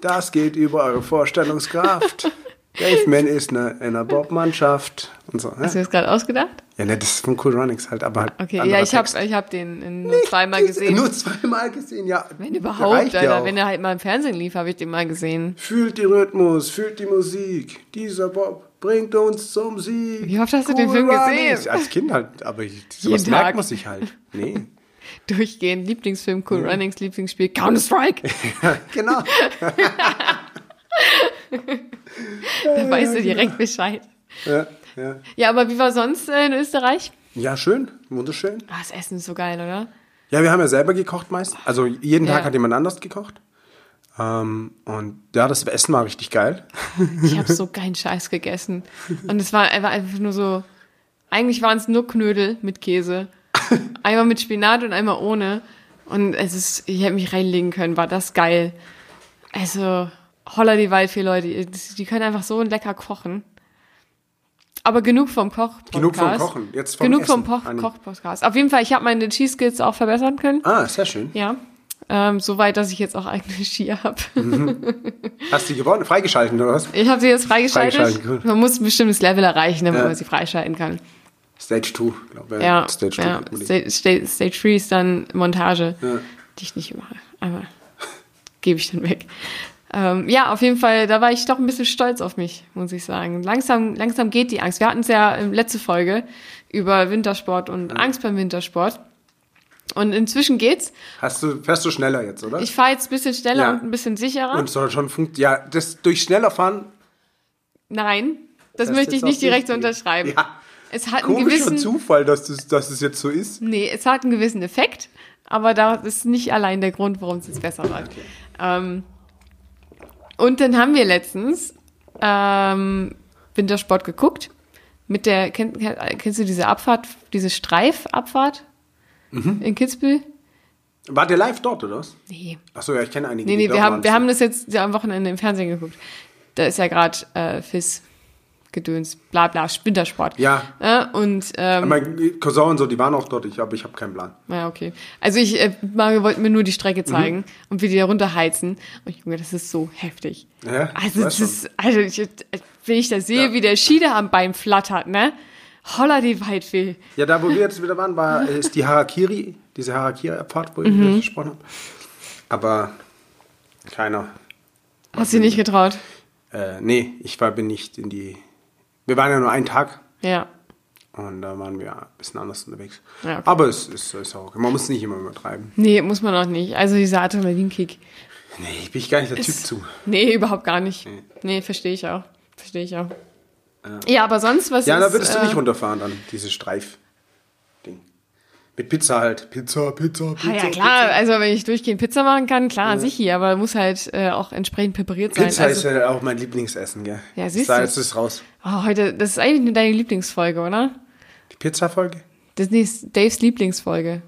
das geht über eure Vorstellungskraft. Dave Man ist eine, in einer Bob-Mannschaft und so. Hast du Ja, das gerade ausgedacht? ja ne, das ist von Cool Runnings halt, aber halt. Okay, ja, ich habe ich hab den in nur zweimal gesehen. Nur zweimal gesehen, ja. wenn überhaupt, ja Alter. auch. Wenn er halt mal im Fernsehen lief, habe ich den mal gesehen. Fühlt den Rhythmus, fühlt die Musik. Dieser Bob bringt uns zum Sieg. Wie oft hast du den Film Runnings. gesehen? Als Kind halt, aber ich, sowas Jeden merkt man sich halt. Nee. Durchgehend. Lieblingsfilm, Cool Runnings, Lieblingsspiel, Counter-Strike. genau. da weißt du direkt Bescheid. Ja, ja. Ja, aber wie war sonst äh, in Österreich? ja, schön, wunderschön. Ah, das Essen ist so geil, oder? Ja, wir haben ja selber gekocht meist. Also jeden Ja. Tag hat jemand anders gekocht. Ähm, und ja, das Essen war richtig geil. Ich habe so keinen Scheiß gegessen. Und es war einfach, einfach nur so, eigentlich waren es nur Knödel mit Käse. Einmal mit Spinat und einmal ohne. Und es ist, ich hätte mich reinlegen können, war das geil. Also, holla die Waldfee, Leute, die, können einfach so lecker kochen. Aber genug vom Koch-Podcast. Genug vom Kochen, jetzt vom Genug vom Essen, Koch- Anni. Koch-Podcast. Auf jeden Fall, ich habe meine Cheese-Skills auch verbessern können. Ah, sehr schön. Ja. Ähm, Soweit, dass ich jetzt auch eigene Skier habe. Hast du die gewonnen? Freigeschalten oder was? Ich habe sie jetzt freigeschaltet. Freigeschalten, gut. Man muss ein bestimmtes Level erreichen, damit Ja. man sie freischalten kann. Stage 2, glaube ich. Ja, Stage 2. ja. Stage, Stage, Stage 3 ist dann Montage, Ja. die ich nicht mache. Aber gebe ich dann weg. Ähm, ja, auf jeden Fall, da war ich doch ein bisschen stolz auf mich, muss ich sagen. Langsam, langsam geht die Angst. Wir hatten es ja in letzte Folge über Wintersport und Angst beim Wintersport. Und inzwischen geht's. Hast du, fährst du schneller jetzt, oder? Ich fahre jetzt ein bisschen schneller Ja. und ein bisschen sicherer. und soll schon funktionieren. Ja, das durch schneller fahren. Nein, das, Das möchte ich nicht direkt wichtig. unterschreiben. Ja. Es hat einen Komischer gewissen, Zufall, dass das, dass es jetzt so ist. Nee, es hat einen gewissen Effekt, aber das ist nicht allein der Grund, warum es jetzt besser läuft. Ähm, und dann haben wir letztens ähm, Wintersport geguckt. Mit der, kenn, kennst du diese Abfahrt, diese Streifabfahrt Mhm. in Kitzbühel? Wart ihr live dort, oder was? Nee. Achso, ja, ich kenne einige. Nee, nee, wir haben, wir haben das jetzt am Wochenende im Fernsehen geguckt. Da ist ja gerade äh, FIS Gedöns, bla bla, Wintersport. Ja. Ja, und ähm, Mein Cousin und so, die waren auch dort, ich, aber ich habe keinen Plan. Ja, okay. Also ich, äh, Mario wollte mir nur die Strecke Mhm. zeigen und wie die da runterheizen. Und Junge, das ist so heftig. Ja, also das ist, also ich, wenn ich das sehe, Ja. wie der Schieder am Bein flattert, ne? Holla die Weitweh. Ja, da wo wir jetzt wieder waren, war, ist die Harakiri, diese Harakiri-Abfahrt, wo Mhm. ich gesprochen habe. Aber keiner. Hast du nicht getraut? Äh, nee, ich war, bin nicht in die. Wir waren ja nur einen Tag Ja. und da waren wir ein bisschen anders unterwegs. Ja, okay. Aber es ist, ist auch okay. Man muss nicht immer übertreiben. Nee, muss man auch nicht. Also dieser Adrenalinkick. Nee, bin ich gar nicht der Typ Ist- zu. Nee, überhaupt gar nicht. Nee, verstehe ich auch. Verstehe ich auch. Ja, aber sonst, was Ja, ist... da würdest du äh, nicht runterfahren dann, dieses Streif-Ding. Mit Pizza halt. Pizza, Pizza, Pizza. Ah, ja, klar, also wenn ich durchgehend Pizza machen kann, klar, sicher, aber muss halt äh, auch entsprechend präpariert sein. Pizza also, ist ja auch mein Lieblingsessen, gell? Ja, siehst da du. ist es raus. oh, heute, das ist eigentlich nur deine Lieblingsfolge, oder? Die Pizza-Folge? Das ist Daves Lieblingsfolge.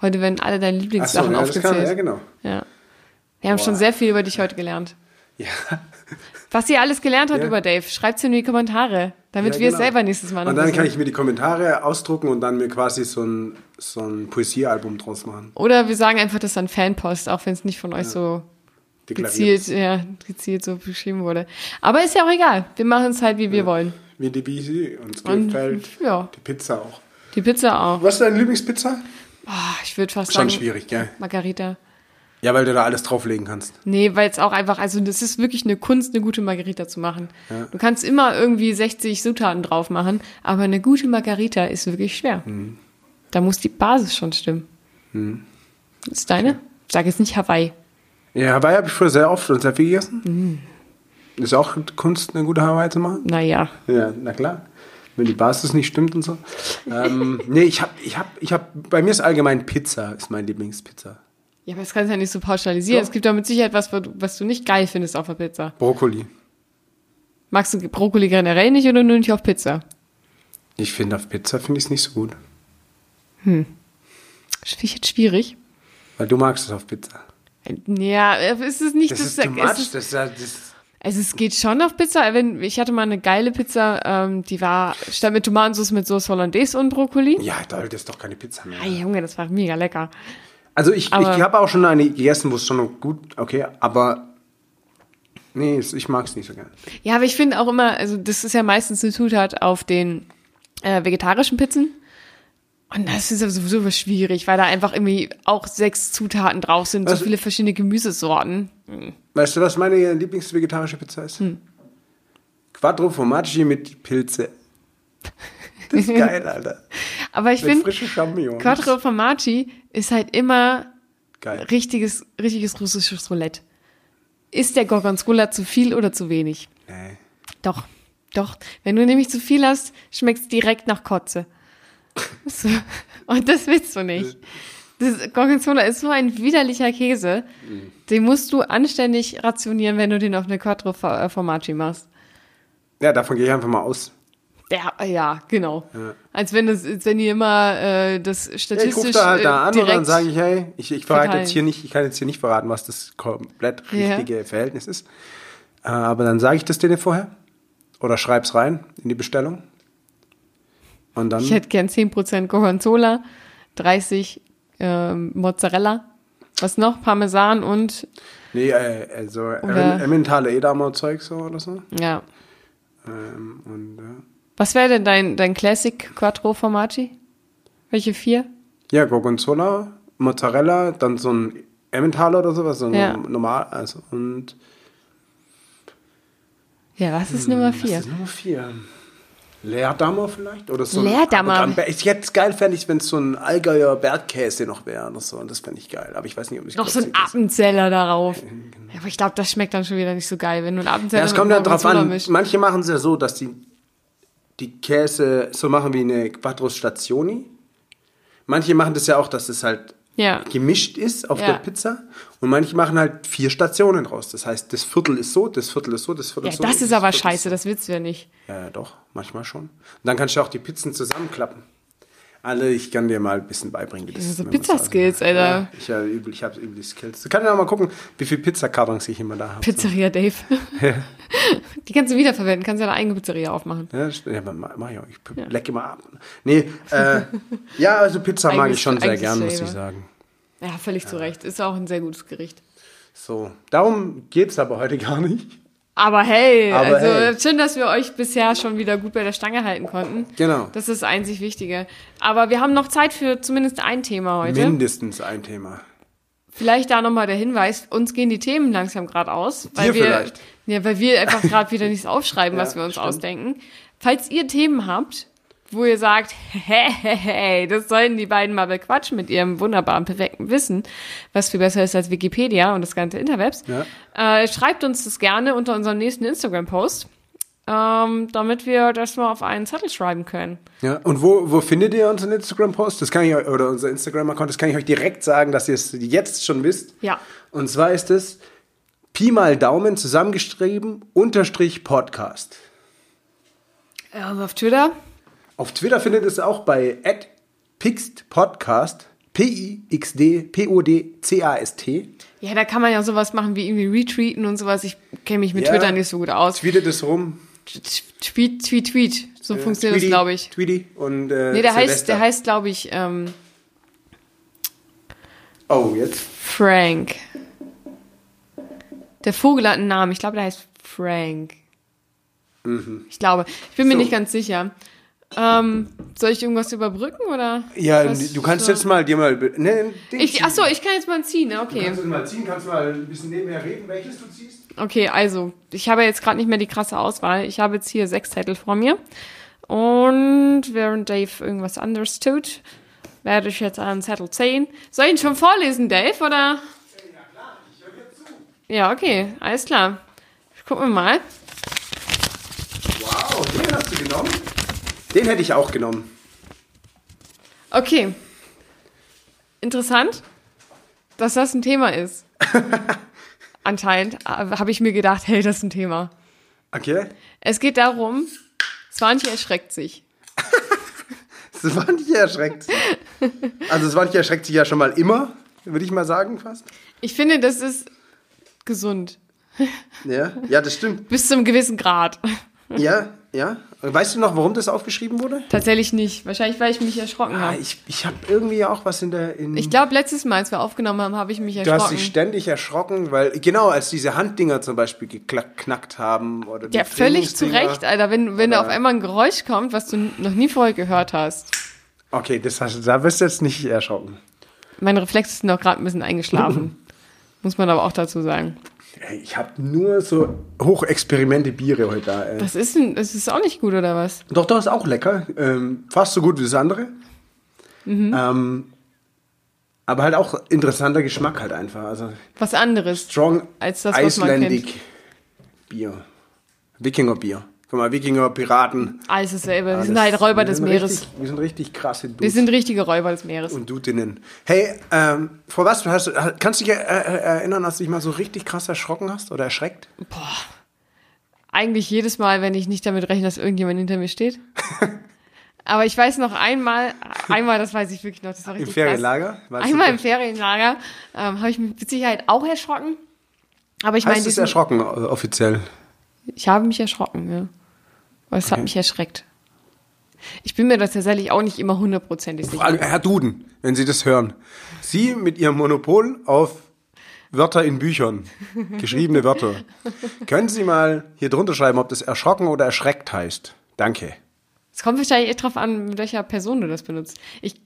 Heute werden alle deine Lieblingssachen ja, das kann, ja, aufgezählt. genau. Ja. Wir haben Boah. schon sehr viel über dich heute gelernt. Ja. Was ihr alles gelernt habt Ja. über Dave, schreibt's in die Kommentare, damit Ja, wir es genau. selber nächstes Mal Und dann kann ich mir die Kommentare ausdrucken und dann mir quasi so ein, so ein Poesiealbum draus machen. Oder wir sagen einfach, das ist ein Fanpost, auch wenn es nicht von euch so Deklariert. gezielt, ja, gezielt so beschrieben wurde. Aber ist ja auch egal. Wir machen es halt, wie wir wollen. Wie die Bisi, uns Und, gefällt ja. die Pizza auch. Die Pizza auch. Was ist deine Lieblingspizza? Ah, ich würde fast Schon sagen, schwierig, gell? Margarita. Ja, weil du da alles drauflegen kannst. Nee, weil es auch einfach, also das ist wirklich eine Kunst, eine gute Margarita zu machen. Du kannst immer irgendwie 60 Zutaten drauf machen, aber eine gute Margarita ist wirklich schwer. Mhm. Da muss die Basis schon stimmen. Das ist deine? Sag jetzt nicht Hawaii. Ja, Hawaii habe ich früher sehr oft und sehr viel gegessen. Mhm. Ist auch Kunst, eine gute Hawaii zu machen? Naja. Ja, na klar. Wenn die Basis nicht stimmt und so. ähm, nee, ich habe, ich habe, ich habe, bei mir ist allgemein Pizza, ist mein Lieblingspizza. Ja, aber das kannst du ja nicht so pauschalisieren. Doch. Es gibt da mit Sicherheit was, was du nicht geil findest auf der Pizza. Brokkoli. Magst du Brokkoli generell nicht oder nur nicht auf Pizza? Ich finde, auf Pizza finde ich es nicht so gut. Finde ich jetzt schwierig. Weil du magst es auf Pizza. Ja, es ist nicht Das das, ist too es much. ist- Das, ja- das, Also es geht schon auf Pizza. Wenn, ich hatte mal eine geile Pizza, ähm, die war statt mit Tomatensauce mit Sauce Hollandaise und Brokkoli. ja, da das ist doch keine Pizza mehr. Ah, Junge, das war mega lecker. Also ich, ich habe auch schon eine gegessen, wo es schon gut, okay, aber nee, ich mag es nicht so gerne. Ja, aber ich finde auch immer, also das ist ja meistens eine Zutat auf den äh, vegetarischen Pizzen. Und das ist sowieso schwierig, weil da einfach irgendwie auch sechs Zutaten drauf sind, Also- so viele verschiedene Gemüsesorten. Weißt du, was meine Lieblingsvegetarische Pizza ist? Hm. Quattro Formaggi mit Pilze. Das ist geil, Alter. Aber ich finde. Quattro Formaggi ist halt immer Geil. richtiges, richtiges russisches Roulette. Ist der Gorgonzola zu viel oder zu wenig? Nee. Doch, doch. Wenn du nämlich zu viel hast, schmeckt's direkt nach Kotze. So. Und das willst du nicht. Das Gorgonzola ist so ein widerlicher Käse. Den musst du anständig rationieren, wenn du den auf eine Quattro äh, Formaggi machst. Ja, davon gehe ich einfach mal aus. Ja, ja, genau. Als wenn das, als wenn die immer äh, das Ja, ich statistisch da halt äh, da an und dann sage ich, hey, ich, ich verrate verteilen. jetzt hier nicht, ich kann jetzt hier nicht verraten, was das komplett Ja. richtige Verhältnis ist. Äh, aber dann sage ich das denen vorher. Oder schreib's rein in die Bestellung. Und dann. Ich hätte gern 10% Gorgonzola, 30 ähm, Mozzarella. Was noch? Parmesan und, nee, äh, also Emmentaler Edamer Zeug so oder so. ja. Ähm, und, ja. Was wäre denn dein, dein Classic Quattro Formaggi? Welche vier? Ja, Gorgonzola, Mozzarella, dann so ein Emmentaler oder sowas, so ein Ja. normal, also und Ja, was ist Nummer was vier? ist Nummer vier? Leerdammer vielleicht? Oder so ein- Leerdammer. Ich jetzt geil fände ich, wenn es so ein Allgäuer Bergkäse noch wäre oder so. Und das fände ich geil. Aber ich weiß nicht, ob ich Noch so ein Appenzeller darauf. Ja, aber ich glaube, das schmeckt dann schon wieder nicht so geil, wenn du einen Appenzeller Ja, es kommt ja drauf an. Manche machen es ja so, dass die die Käse so machen wie eine Quattro Stationi. Manche machen das ja auch, dass es halt Ja. gemischt ist auf Ja. der Pizza. Und manche machen halt vier Stationen draus. Das heißt, das Viertel ist so, das Viertel ist so, das Viertel Ja, ist so. das ist aber Viertel scheiße, das willst du ja nicht. Ja, ja, doch, manchmal schon. Und dann kannst du auch die Pizzen zusammenklappen. Alle, ich kann dir mal ein bisschen beibringen, wie das Ja, so Pizzaskills, so- Alter. Ja, ich ja, übel, ich habe übel die Skills. Du kannst ja mal gucken, wie viele Pizzakartons ich immer da habe. Pizzeria Dave. Die kannst du wiederverwenden, kannst ja eine eigene Pizzeria aufmachen. Ja, das ja, mach ich auch. Ich leck immer ab. Nee, äh, ja, also Pizza mag Eigenes- ich schon sehr gern, muss ich sagen. Ja, völlig zu Recht. Ist auch ein sehr gutes Gericht. So, darum geht's aber heute gar nicht. Aber hey, Aber also hey. schön, dass wir euch bisher schon wieder gut bei der Stange halten konnten. Genau. Das ist das einzig Wichtige. Aber wir haben noch Zeit für zumindest ein Thema heute. Mindestens ein Thema. Vielleicht da nochmal der Hinweis, uns gehen die Themen langsam gerade aus. Weil Dir wir, vielleicht. Ja, weil wir einfach gerade wieder nichts aufschreiben, was Ja, wir uns stimmt. ausdenken. Falls ihr Themen habt, wo ihr sagt, hey, hey, hey, das sollen die beiden mal bequatschen mit ihrem wunderbaren, perfekten Wissen, was viel besser ist als Wikipedia und das ganze Interwebs, äh, schreibt uns das gerne unter unserem nächsten Instagram-Post, ähm, damit wir das mal auf einen Zettel schreiben können. Ja, und wo, wo findet ihr unseren Instagram-Post? Das kann ich euch, oder unser Instagram-Account, das kann ich euch direkt sagen, dass ihr es jetzt schon wisst. Ja. Und zwar ist es Pi mal Daumen zusammengeschrieben, Unterstrich Podcast. Ähm, auf Twitter? Auf Twitter findet ihr es auch bei @pixedpodcast, P-I-X-D-P-O-D-C-A-S-T. Ja, da kann man ja sowas machen wie irgendwie retweeten und sowas. Ich kenne mich mit Ja. Twitter nicht so gut aus. Tweetet es rum. Tweet, tweet, tweet. So funktioniert das, Tweety, glaube ich. Tweety und äh, Nee, der heißt, der heißt, glaube ich, ähm, Oh, jetzt. Frank. Der Vogel hat einen Namen. Ich glaube, der heißt Frank. Ich glaube. Ich bin mir Mhm. So. nicht ganz sicher. Ähm, soll ich irgendwas überbrücken oder? Ja, was du kannst so? jetzt mal dir mal. Ne, Ich, achso, ich kann jetzt mal ziehen, ne? Du Okay. kannst es mal ziehen, kannst mal ein bisschen nebenher reden, welches du ziehst. Okay, also, ich habe jetzt gerade nicht mehr die krasse Auswahl. Ich habe jetzt hier sechs Zettel vor mir. Und während Dave irgendwas anderes tut, werde ich jetzt einen Zettel ziehen. Soll ich ihn schon vorlesen, Dave, oder? Ja, okay, alles klar. Gucken wir mal. Wow, den hast du genommen? Den hätte ich auch genommen. Okay. Interessant, dass das ein Thema ist. Anscheinend äh, habe ich mir gedacht, hey, das ist ein Thema. Okay. Es geht darum, Swanti erschreckt sich. Swantje erschreckt. Also Swantje erschreckt sich ja schon mal immer, würde ich mal sagen fast. Ich finde, das ist gesund. Ja, ja, das stimmt. Bis zu einem gewissen Grad. Ja, ja. Weißt du noch, warum das aufgeschrieben wurde? Tatsächlich nicht. Wahrscheinlich, weil ich mich erschrocken Ah, habe. ich ich habe irgendwie auch was in der... In, Ich glaube, letztes Mal, als wir aufgenommen haben, habe ich mich du hast erschrocken. dich ständig erschrocken, weil, genau, als diese Handdinger zum Beispiel geknackt haben. Oder Ja, völlig zu. Recht, Alter. Wenn, wenn da auf einmal ein Geräusch kommt, was du noch nie vorher gehört hast. Okay, das hast, da wirst du jetzt nicht erschrocken. Meine Reflexe sind auch gerade ein bisschen eingeschlafen. Muss man aber auch dazu sagen. Ich habe nur so hochexperimente Biere heute da. Ey. Das ist, das ist auch nicht gut, oder was? Doch, doch, ist auch lecker. Ähm, fast so gut wie das andere. Mhm. Ähm, aber halt auch interessanter Geschmack halt einfach. Also Was anderes. Strong Als das, was man Icelandic Bier. Wikinger Bier. Guck mal, Wikinger, Piraten. Alles dasselbe. Wir sind halt Räuber des Meeres. Richtig, wir sind richtig krasse Dudes. Wir sind richtige Räuber des Meeres. und Dutinnen. Hey, ähm, vor was hast du, kannst du dich äh, äh, erinnern, als du dich mal so richtig krass erschrocken hast oder erschreckt? Eigentlich jedes Mal, wenn ich nicht damit rechne, dass irgendjemand hinter mir steht. Aber ich weiß noch einmal, einmal, das weiß ich wirklich noch, das war Im richtig Ferienlager? krass. Du Einmal im Ferienlager ähm, habe ich mich mit Sicherheit auch erschrocken. Aber ich meine, es diesen- erschrocken äh, offiziell? ich habe mich erschrocken, ja. Aber es hat Okay. mich erschreckt. Ich bin mir das tatsächlich auch nicht immer hundertprozentig sicher. Herr Duden, wenn Sie das hören. Sie mit Ihrem Monopol auf Wörter in Büchern, geschriebene Wörter. Können Sie mal hier drunter schreiben, ob das erschrocken oder erschreckt heißt? Danke. Es kommt wahrscheinlich echt drauf an, mit welcher Person du das benutzt. Ich,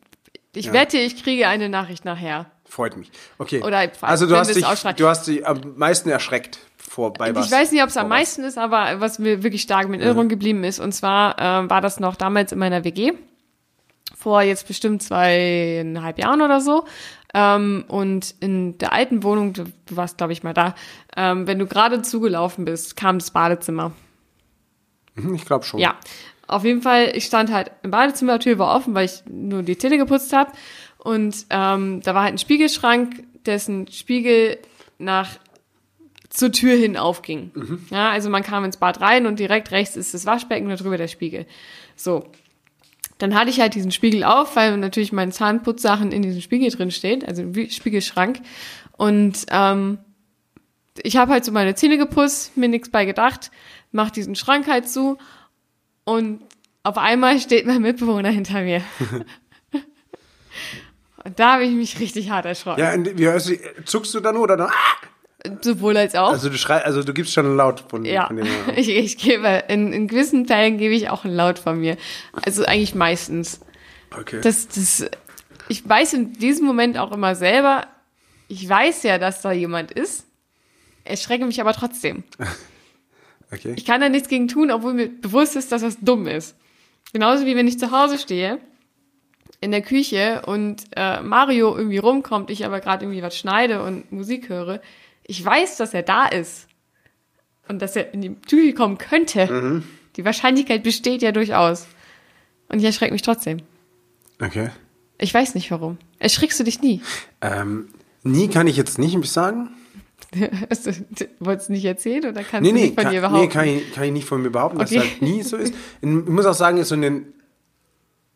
ich wette, ich kriege eine Nachricht nachher. Freut mich. Okay. Oder also du hast, dich, du hast dich am meisten erschreckt vor bei was? Ich weiß nicht, ob es am Vor was? meisten ist, aber was mir wirklich stark in Erinnerung geblieben ist, und zwar ähm, war das noch damals in meiner WG, vor jetzt bestimmt zweieinhalb Jahren oder so. Ähm, und in der alten Wohnung, du, du warst, glaube ich, mal da, ähm, wenn du gerade zugelaufen bist, kam das Badezimmer. Hm, Ich glaube schon. Ja, auf jeden Fall, ich stand halt im Badezimmer, Tür war offen, weil ich nur die Zähne geputzt habe. Und ähm, da war halt ein Spiegelschrank, dessen Spiegel nach zur Tür hin aufging. Ja, also man kam ins Bad rein und direkt rechts ist das Waschbecken und darüber der Spiegel. So. Dann hatte ich halt diesen Spiegel auf, weil natürlich meine Zahnputzsachen in diesem Spiegel drin steht, also im Spiegelschrank. Und ähm, ich habe halt so meine Zähne geputzt, mir nichts bei gedacht, mach diesen Schrank halt zu und auf einmal steht mein Mitbewohner hinter mir. und da habe ich mich richtig hart erschrocken. Ja, wie hörst du, zuckst du dann oder dann? Ah! Sowohl als auch. Also du schrei, also du gibst schon laut von, ja, von dem. ich, ich gebe, in, in gewissen Fällen gebe ich auch ein Laut von mir. Also eigentlich meistens. Okay. Das, das, ich weiß in diesem Moment auch immer selber, ich weiß ja, dass da jemand ist, erschrecke mich aber trotzdem. okay. Ich kann da nichts gegen tun, obwohl mir bewusst ist, dass das dumm ist. Genauso wie wenn ich zu Hause stehe, in der Küche und äh, Mario irgendwie rumkommt, ich aber gerade irgendwie was schneide und Musik höre. Ich weiß, dass er da ist und dass er in die Küche kommen könnte. Die Wahrscheinlichkeit besteht ja durchaus. Und ich erschrecke mich trotzdem. Okay. Ich weiß nicht warum. Erschrickst du dich nie? Ähm, nie kann ich jetzt nicht sagen. Du, wolltest du nicht erzählen oder kannst Nee, du nee, nicht von kann, dir behaupten? nee kann, ich, kann ich nicht von mir behaupten, dass Okay. es halt nie so ist. Ich muss auch sagen, so in den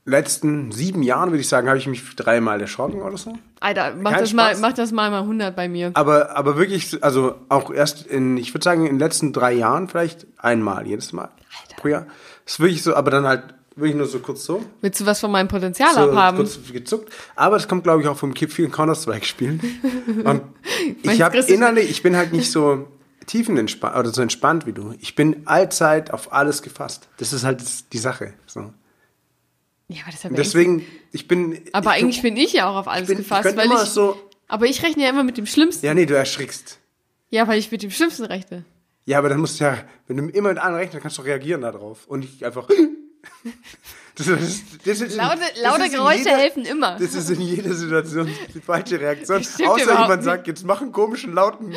letzten sieben Jahren, würde ich sagen, habe ich mich dreimal erschrocken oder so. Alter, mach Kein das, mal, Spaß. mach das mal mal 100 bei mir. Aber, aber wirklich, also auch erst in, ich würde sagen, in den letzten drei Jahren vielleicht einmal, jedes Mal pro Jahr. Das ist wirklich so, aber dann halt wirklich nur so kurz so. Willst du was von meinem Potenzial so abhaben? kurz gezuckt. Aber das kommt, glaube ich, auch vom vielen Counter-Strike spielen. Und ich habe innerlich, ich bin halt nicht so tiefenentspannt oder so entspannt wie du. Ich bin allzeit auf alles gefasst. Das ist halt die Sache. So. Ja, aber das hat Und deswegen, ich bin. Aber ich, eigentlich bin ich ja auch auf alles bin, ich gefasst, könnte weil immer ich. so. aber ich rechne ja immer mit dem Schlimmsten. Ja. Ja, nee, du erschrickst. weil ich mit dem Schlimmsten rechne. Ja, aber dann musst du ja, wenn du immer mit anderen rechnest, kannst du reagieren darauf. Und nicht einfach. Das ist, das ist, Laute, das laute ist in Geräusche jeder- helfen immer. Das ist in jeder Situation die falsche Reaktion. Außer jemand sagt, jetzt mach einen komischen, lauten,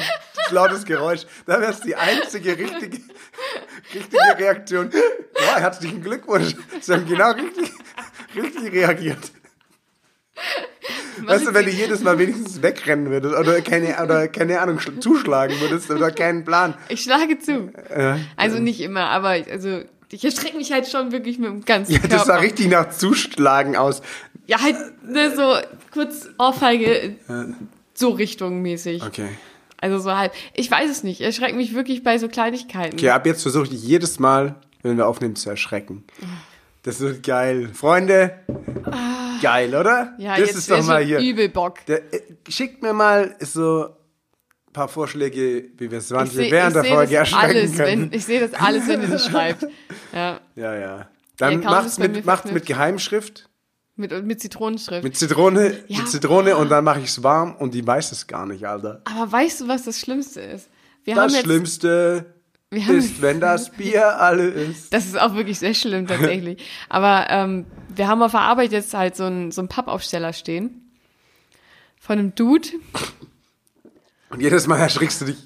lautes Geräusch. Da wäre es die einzige richtige, richtige Reaktion. Ja, herzlichen Glückwunsch. Sie haben genau richtig, richtig reagiert. Weißt du, wenn du jedes Mal wenigstens wegrennen würdest oder keine, oder keine Ahnung, sch- zuschlagen würdest oder keinen Plan. Ich schlage zu. Also nicht immer, aber also ich erschrecke mich halt schon wirklich mit dem ganzen ja Körper. das sah richtig nach Zuschlagen aus. Ja, halt ne, so kurz Ohrfeige, so richtungmäßig. Okay. Also so halb. Ich weiß es nicht. Ich erschrecke mich wirklich bei so Kleinigkeiten. Okay, ab jetzt versuche ich jedes Mal, wenn wir aufnehmen, zu erschrecken. Das wird geil. Freunde, geil, oder? ja, das jetzt ist doch mal hier. übel Bock. Der, äh, schickt mir mal so ein paar Vorschläge, wie wir es seh- während ich der Folge erschrecken alles, können. wenn, Ich sehe das alles, wenn ihr das schreibt. Ja, ja, ja. Dann macht's bei mir mit, macht's mit. Geheimschrift, mit, mit Zitronenschrift. mit Zitrone, Ja. mit Zitrone und dann mache ich es warm und die weiß es gar nicht, Alter. Aber weißt du, was das Schlimmste ist? Wir Das Schlimmste ist, wenn das Bier alle ist. Das ist auch wirklich sehr schlimm tatsächlich. Aber ähm, wir haben auf der Arbeit jetzt halt so einen so einen Pappaufsteller stehen. Von einem Dude. Und jedes Mal erschrickst du dich.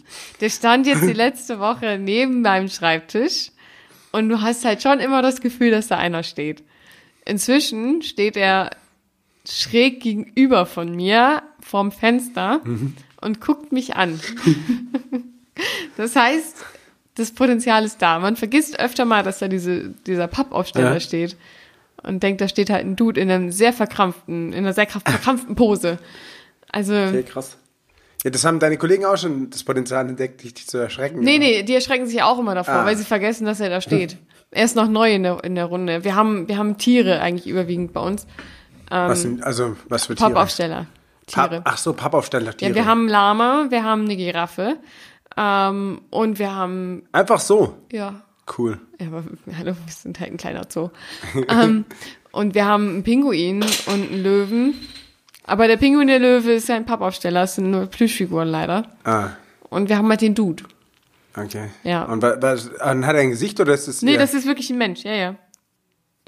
Der stand jetzt die letzte Woche neben meinem Schreibtisch Und du hast halt schon immer das Gefühl, dass da einer steht. Inzwischen steht er schräg gegenüber von mir vorm Fenster und guckt mich an. das heißt, das Potenzial ist da. Man vergisst öfter mal, dass da diese, dieser Pappaufsteller Ja. steht und denkt, da steht halt ein Dude in einem sehr verkrampften, in einer sehr verkrampften Pose. Also, Okay, krass. Ja, das haben deine Kollegen auch schon das Potenzial entdeckt, dich, dich zu erschrecken. nee, nee, die erschrecken sich auch immer davor, Ah. weil sie vergessen, dass er da steht. Er ist noch neu in der, in der Runde. Wir haben, wir haben Tiere eigentlich überwiegend bei uns. Was sind, also, was für Tiere? Pappaufsteller. Tiere. Papp, ach so, Pappaufsteller, Tiere. Ja, wir haben Lama, wir haben eine Giraffe ähm, und wir haben, Einfach so. ja, Cool. ja, aber hallo, wir sind halt ein kleiner Zoo. ähm, und wir haben einen Pinguin und einen Löwen. Aber der Pinguin der Löwe ist ja ein Pappaufsteller, das sind nur Plüschfiguren leider. Ah, Und wir haben halt den Dude. okay. Ja. Und wa- was, hat er ein Gesicht oder ist das Nee, eher- das ist wirklich ein Mensch, ja, ja.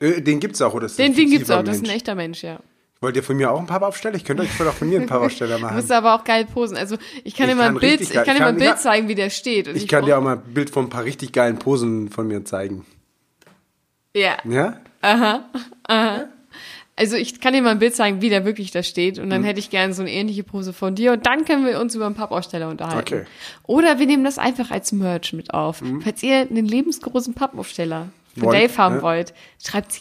Den gibt's auch, oder ist das Den, den gibt's auch, das ist ein Mensch? echter Mensch, ja. Wollt ihr von mir auch einen Pappaufsteller? Ich könnte euch voll auch von mir einen Pappaufsteller Du machen. musst aber auch geil posen. Also ich kann Ich dir mal ein Bild, ich kann dir mal ein Bild ja. zeigen, wie der steht. Ich kann dir auch mal ein Bild von ein paar richtig geilen Posen von mir zeigen. Ja. Ja? Also ich kann dir mal ein Bild zeigen, wie der wirklich da steht. Und Mhm. dann hätte ich gerne so eine ähnliche Pose von dir. Und dann können wir uns über einen Pappaufsteller unterhalten. Okay. Mhm. Oder wir nehmen das einfach als Merch mit auf. Falls ihr einen lebensgroßen Pappaufsteller von Wollt, Dave haben ja. wollt, schreibt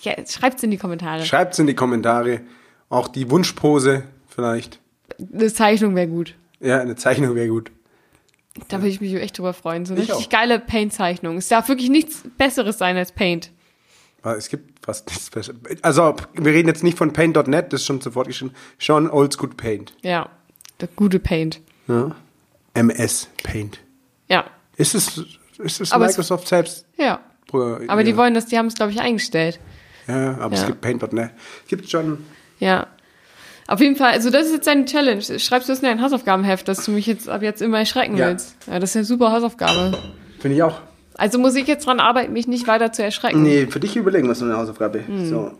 es in die Kommentare. Schreibt's in die Kommentare. Auch die Wunschpose vielleicht. Eine Zeichnung wäre gut. Ja, eine Zeichnung wäre gut. Da würde ich mich echt drüber freuen. So eine Ich richtig auch. geile Paint-Zeichnung. Es darf wirklich nichts Besseres sein als Paint. Es gibt fast nichts besser. Also, wir reden jetzt nicht von Paint.net, das ist schon sofort geschrieben. Schon Oldschool Paint. Ja, der gute Paint. Ja. MS Paint. Ja, Ist es, ist es Aber es- Microsoft selbst? ja. Aber die ja. wollen das, die haben es, glaube ich, eingestellt. Ja, aber es Ja. gibt Paint.net. Gibt schon. Ja. Auf jeden Fall, also das ist jetzt deine Challenge. Schreibst du das in dein Hausaufgabenheft, dass du mich jetzt ab jetzt immer erschrecken Ja. willst? Ja, das ist eine super Hausaufgabe. Finde ich auch. Also muss ich jetzt dran arbeiten, mich nicht weiter zu erschrecken. Nee, für dich überlegen wir so eine Hausaufgabe. Hm. So.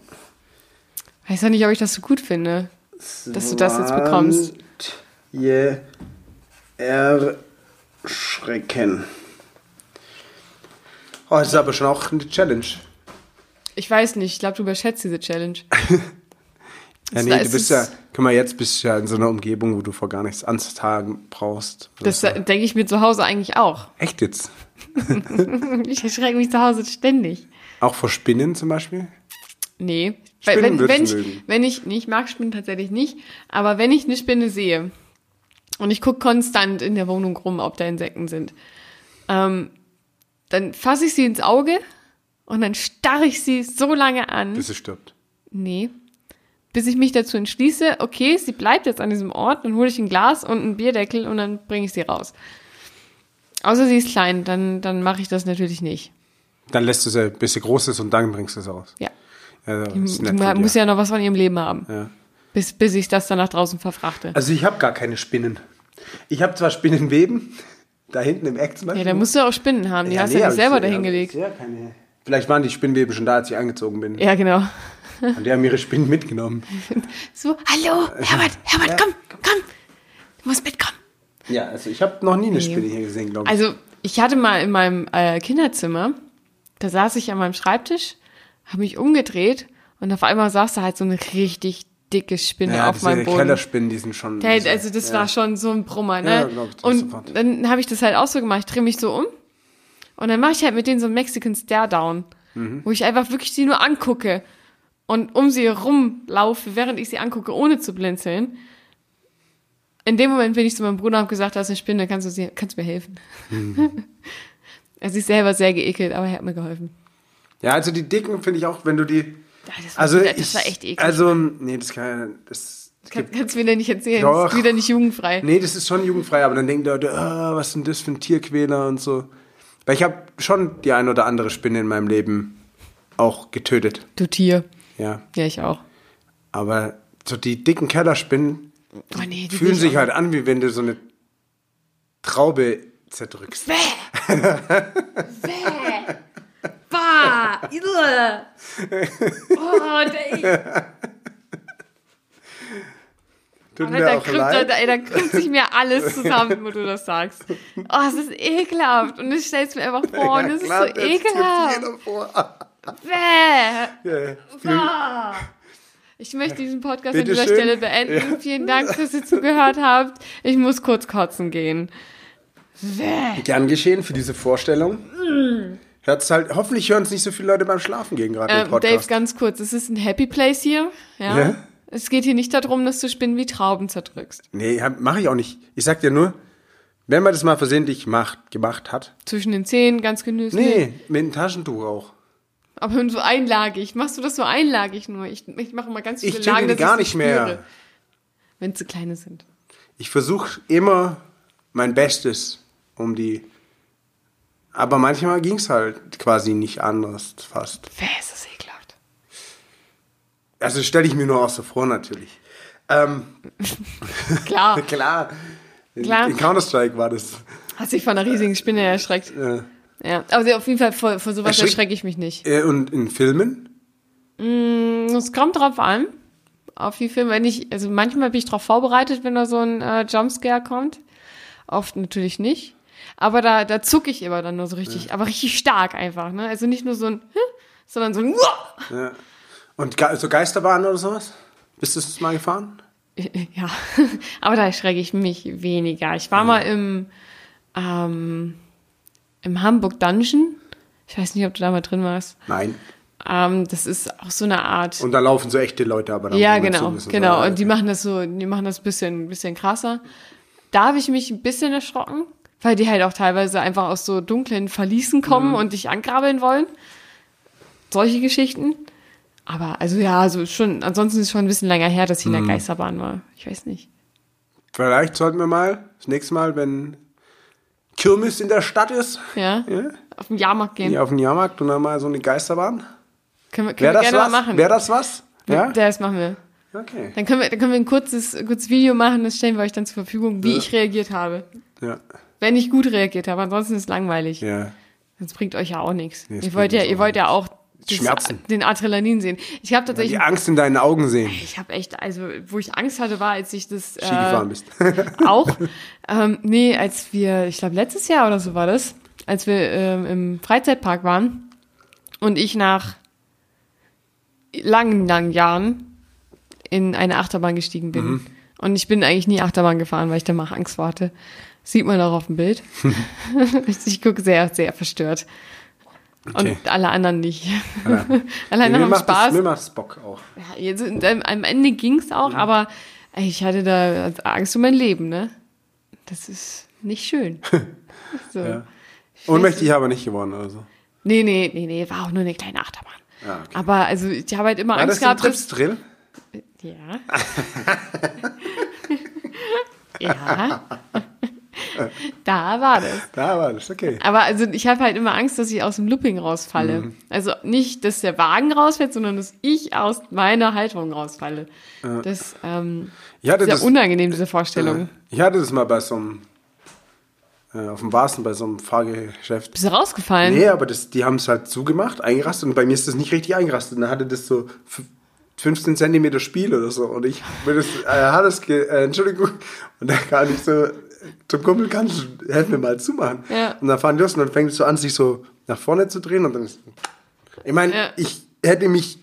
Weiß ja nicht, ob ich das so gut finde, dass du das jetzt bekommst. Je erschrecken. Oh, das ist aber schon auch eine Challenge. Ich weiß nicht, ich glaube, du überschätzt diese Challenge. Ja, nee, du bist ist- ja, guck mal, jetzt bist du ja in so einer Umgebung, wo du vor gar nichts anzutragen brauchst. Das ist ja- denke ich mir zu Hause eigentlich auch. Echt jetzt? Ich erschrecke mich zu Hause ständig. Auch vor Spinnen zum Beispiel? Nee. Spinnen wenn, wenn, ich, mögen. wenn ich, nee, ich mag Spinnen tatsächlich nicht, aber wenn ich eine Spinne sehe und ich gucke konstant in der Wohnung rum, ob da Insekten sind, ähm, dann fasse ich sie ins Auge und dann starre ich sie so lange an, Bis sie stirbt. nee, bis ich mich dazu entschließe, okay, sie bleibt jetzt an diesem Ort, dann hole ich ein Glas und einen Bierdeckel und dann bringe ich sie raus. Außer sie ist klein, dann, dann mache ich das natürlich nicht. Dann lässt du sie, bis sie groß ist und dann bringst du sie raus. Ja. Ja, von dir. muss ja noch was von ihrem Leben haben. Ja. Bis, bis ich das dann nach draußen verfrachte. Also ich habe gar keine Spinnen. Ich habe zwar Spinnenweben, da hinten im Eck zum Beispiel. Ja, da musst du auch Spinnen haben. Die hast du nee, ja nicht ich- selber ja, dahingelegt. Ja, keine. Vielleicht waren die Spinnenweben schon da, als ich eingezogen bin. Ja, genau. Und die haben ihre Spinnen mitgenommen. So, hallo, Herbert, Herbert, Ja. komm, komm. Du musst mitkommen. Ja, also ich habe noch nie eine Spinne hier gesehen, glaube ich. Also, ich hatte mal in meinem äh, Kinderzimmer, da saß ich an meinem Schreibtisch, habe mich umgedreht und auf einmal saß da halt so eine richtig dicke Spinne ja, auf meinem Boden. Kellerspinnen, die sind schon. Der, diese- also das ja. war schon so ein Brummer, ne? Ja, glaub ich und sofort. dann habe ich das halt auch so gemacht, ich drehe mich so um und dann mache ich halt mit denen so einen Mexican Stare Down, Mhm. wo ich einfach wirklich sie nur angucke und um sie rumlaufe, während ich sie angucke, ohne zu blinzeln. In dem Moment bin ich zu meinem Bruder und habe gesagt, da ist eine Spinne, kannst du, sie, kannst du mir helfen? Mhm. er ist selber sehr geekelt, aber er hat mir geholfen. Ja, also die dicken finde ich auch, wenn du die. Ja, das war, Also wieder, das ich, war echt eklig. Also, nee, das kann das, es Kann, kannst du mir nicht erzählen, Doch. das ist wieder nicht jugendfrei. Nee, das ist schon jugendfrei, aber dann denken die Leute, ah, was ist denn das für ein Tierquäler und so. Weil ich habe schon die ein oder andere Spinne in meinem Leben auch getötet. Du Tier. Ja. Ja, ich auch. Aber so die dicken Kellerspinnen Oh nee, die fühlen sich halt an, wie wenn du so eine Traube zerdrückst. Bäh! Bäh! Bah! Oh, der, Tut mir da, krümmt, leid. ey, da krümmt sich mir alles zusammen, wo du das sagst. Oh, es ist ekelhaft. Und ich stell's mir einfach vor, und es ist so ekelhaft. Bäh. Ja, viel, Ah. Ich möchte diesen Podcast an Bitte dieser schön. Stelle beenden. Vielen Dank, dass ihr zugehört habt. Ich muss kurz kotzen gehen. Bäh. Gern geschehen für diese Vorstellung. Hört's halt, hoffentlich hören es nicht so viele Leute beim Schlafen gehen gerade im Ähm, Dave, Podcast. ganz kurz. Es ist ein Happy Place hier. Ja. Ja. Es geht hier nicht darum, dass du Spinnen wie Trauben zerdrückst. nee, mache ich auch nicht. Ich sag dir nur, wenn man das mal versehentlich macht, gemacht hat. Zwischen den Zähnen, ganz genüsslich. Nee, mit einem Taschentuch auch. Aber so einlagig. Machst du das so einlagig nur? Ich, ich mache mal ganz Ich viele trinke Lagen, gar ich sie nicht mehr. Wenn sie kleine sind. Ich versuche immer mein Bestes, um die. Aber manchmal ging's halt quasi nicht anders, fast. Wer ist das ekelhaft? Also stelle ich mir nur auch so vor, natürlich. Ähm, Klar. klar. In, Klar. in Counter-Strike war das. Hast dich von einer riesigen Spinne erschreckt. Äh, Ja. Aber auf jeden Fall vor, vor sowas Erschreck- erschrecke ich mich nicht. äh, und in Filmen? Es kommt drauf an. Auf wie Film, wenn ich, also manchmal bin ich darauf vorbereitet, wenn da so ein äh, Jumpscare kommt. Oft natürlich nicht. Aber da, da zucke ich immer dann nur so richtig, aber richtig stark einfach, ne? Also nicht nur so ein, sondern so ein! Ja. Und Ge so Geisterbahnen oder sowas? Bist du das mal gefahren? Ja, aber da erschrecke ich mich weniger. Ich war mal im, ähm, im Hamburg Dungeon. Ich weiß nicht, ob du da mal drin warst. Nein. Ähm, das ist auch so eine Art. Und da laufen so echte Leute aber dann ja, genau, zu müssen. genau. Und die machen das so, die machen das ein bisschen, bisschen krasser. Da habe ich mich ein bisschen erschrocken, weil die halt auch teilweise einfach aus so dunklen Verließen kommen und dich angrabbeln wollen. Solche Geschichten. Aber also ja, also schon, ansonsten ist es schon ein bisschen länger her, dass ich in der Geisterbahn war. Ich weiß nicht. Vielleicht sollten wir mal das nächste Mal, wenn Kirmes in der Stadt ist, Ja? ja, Auf den Jahrmarkt gehen. hier auf den Jahrmarkt und dann mal so eine Geisterbahn. Können wir, können wir das gerne was? mal machen. Wäre das was? Ja? Das machen wir. Okay. Dann können wir, dann können wir ein kurzes, kurzes Video machen, das stellen wir euch dann zur Verfügung, wie Ja. ich reagiert habe. Ja. Wenn ich gut reagiert habe, ansonsten ist es langweilig. Ja. Das bringt euch ja auch nichts. Nee, ihr wollt ja, ihr auch wollt ja auch Schmerzen. den Adrenalin sehen. Ich habe tatsächlich, Die Angst in deinen Augen sehen. ich habe echt, also wo ich Angst hatte, war, als ich das Ski gefahren äh, bist. auch, ähm, nee, als wir, ich glaube letztes Jahr oder so war das, als wir ähm, im Freizeitpark waren und ich nach langen, langen Jahren in eine Achterbahn gestiegen bin. Mhm. Und ich bin eigentlich nie Achterbahn gefahren, weil ich da mal Angst hatte. Sieht man auch auf dem Bild. ich gucke sehr, sehr verstört. Okay. Und alle anderen nicht. Ja. alle Ja, anderen haben Spaß. Das, mir macht's Bock auch. Ja, jetzt, ähm, am Ende ging's auch, aber ey, ich hatte da Angst um mein Leben, ne? Das ist nicht schön. So. Ja. Ich Ohnmächtig aber nicht geworden oder so. Nee, nee, nee, nee, war auch nur eine kleine Achterbahn. Ja, okay. Aber also ich habe halt immer War Angst das gehabt, dass, Trips-Drill? Ja. ja. da war das. Da war das, okay. Aber also ich habe halt immer Angst, dass ich aus dem Looping rausfalle. Mhm. Also nicht, dass der Wagen rausfällt, sondern dass ich aus meiner Halterung rausfalle. Das ähm, ist ja das, unangenehm, diese Vorstellung. ich hatte das mal bei so einem, äh, auf dem Wasen, bei so einem Fahrgeschäft. Bist du rausgefallen? Nee, aber das, die haben es halt zugemacht, eingerastet und bei mir ist das nicht richtig eingerastet. Und dann hatte das so f- 15 Zentimeter Spiel oder so und ich bin das, äh, hat das ge, äh, Entschuldigung, und dann kann ich so zum Kumpel, kannst du, helf mir mal zumachen. Ja. Und dann fahren die los und dann fängt es so an, sich so nach vorne zu drehen und dann ist, ich meine, Ja. ich hätte mich,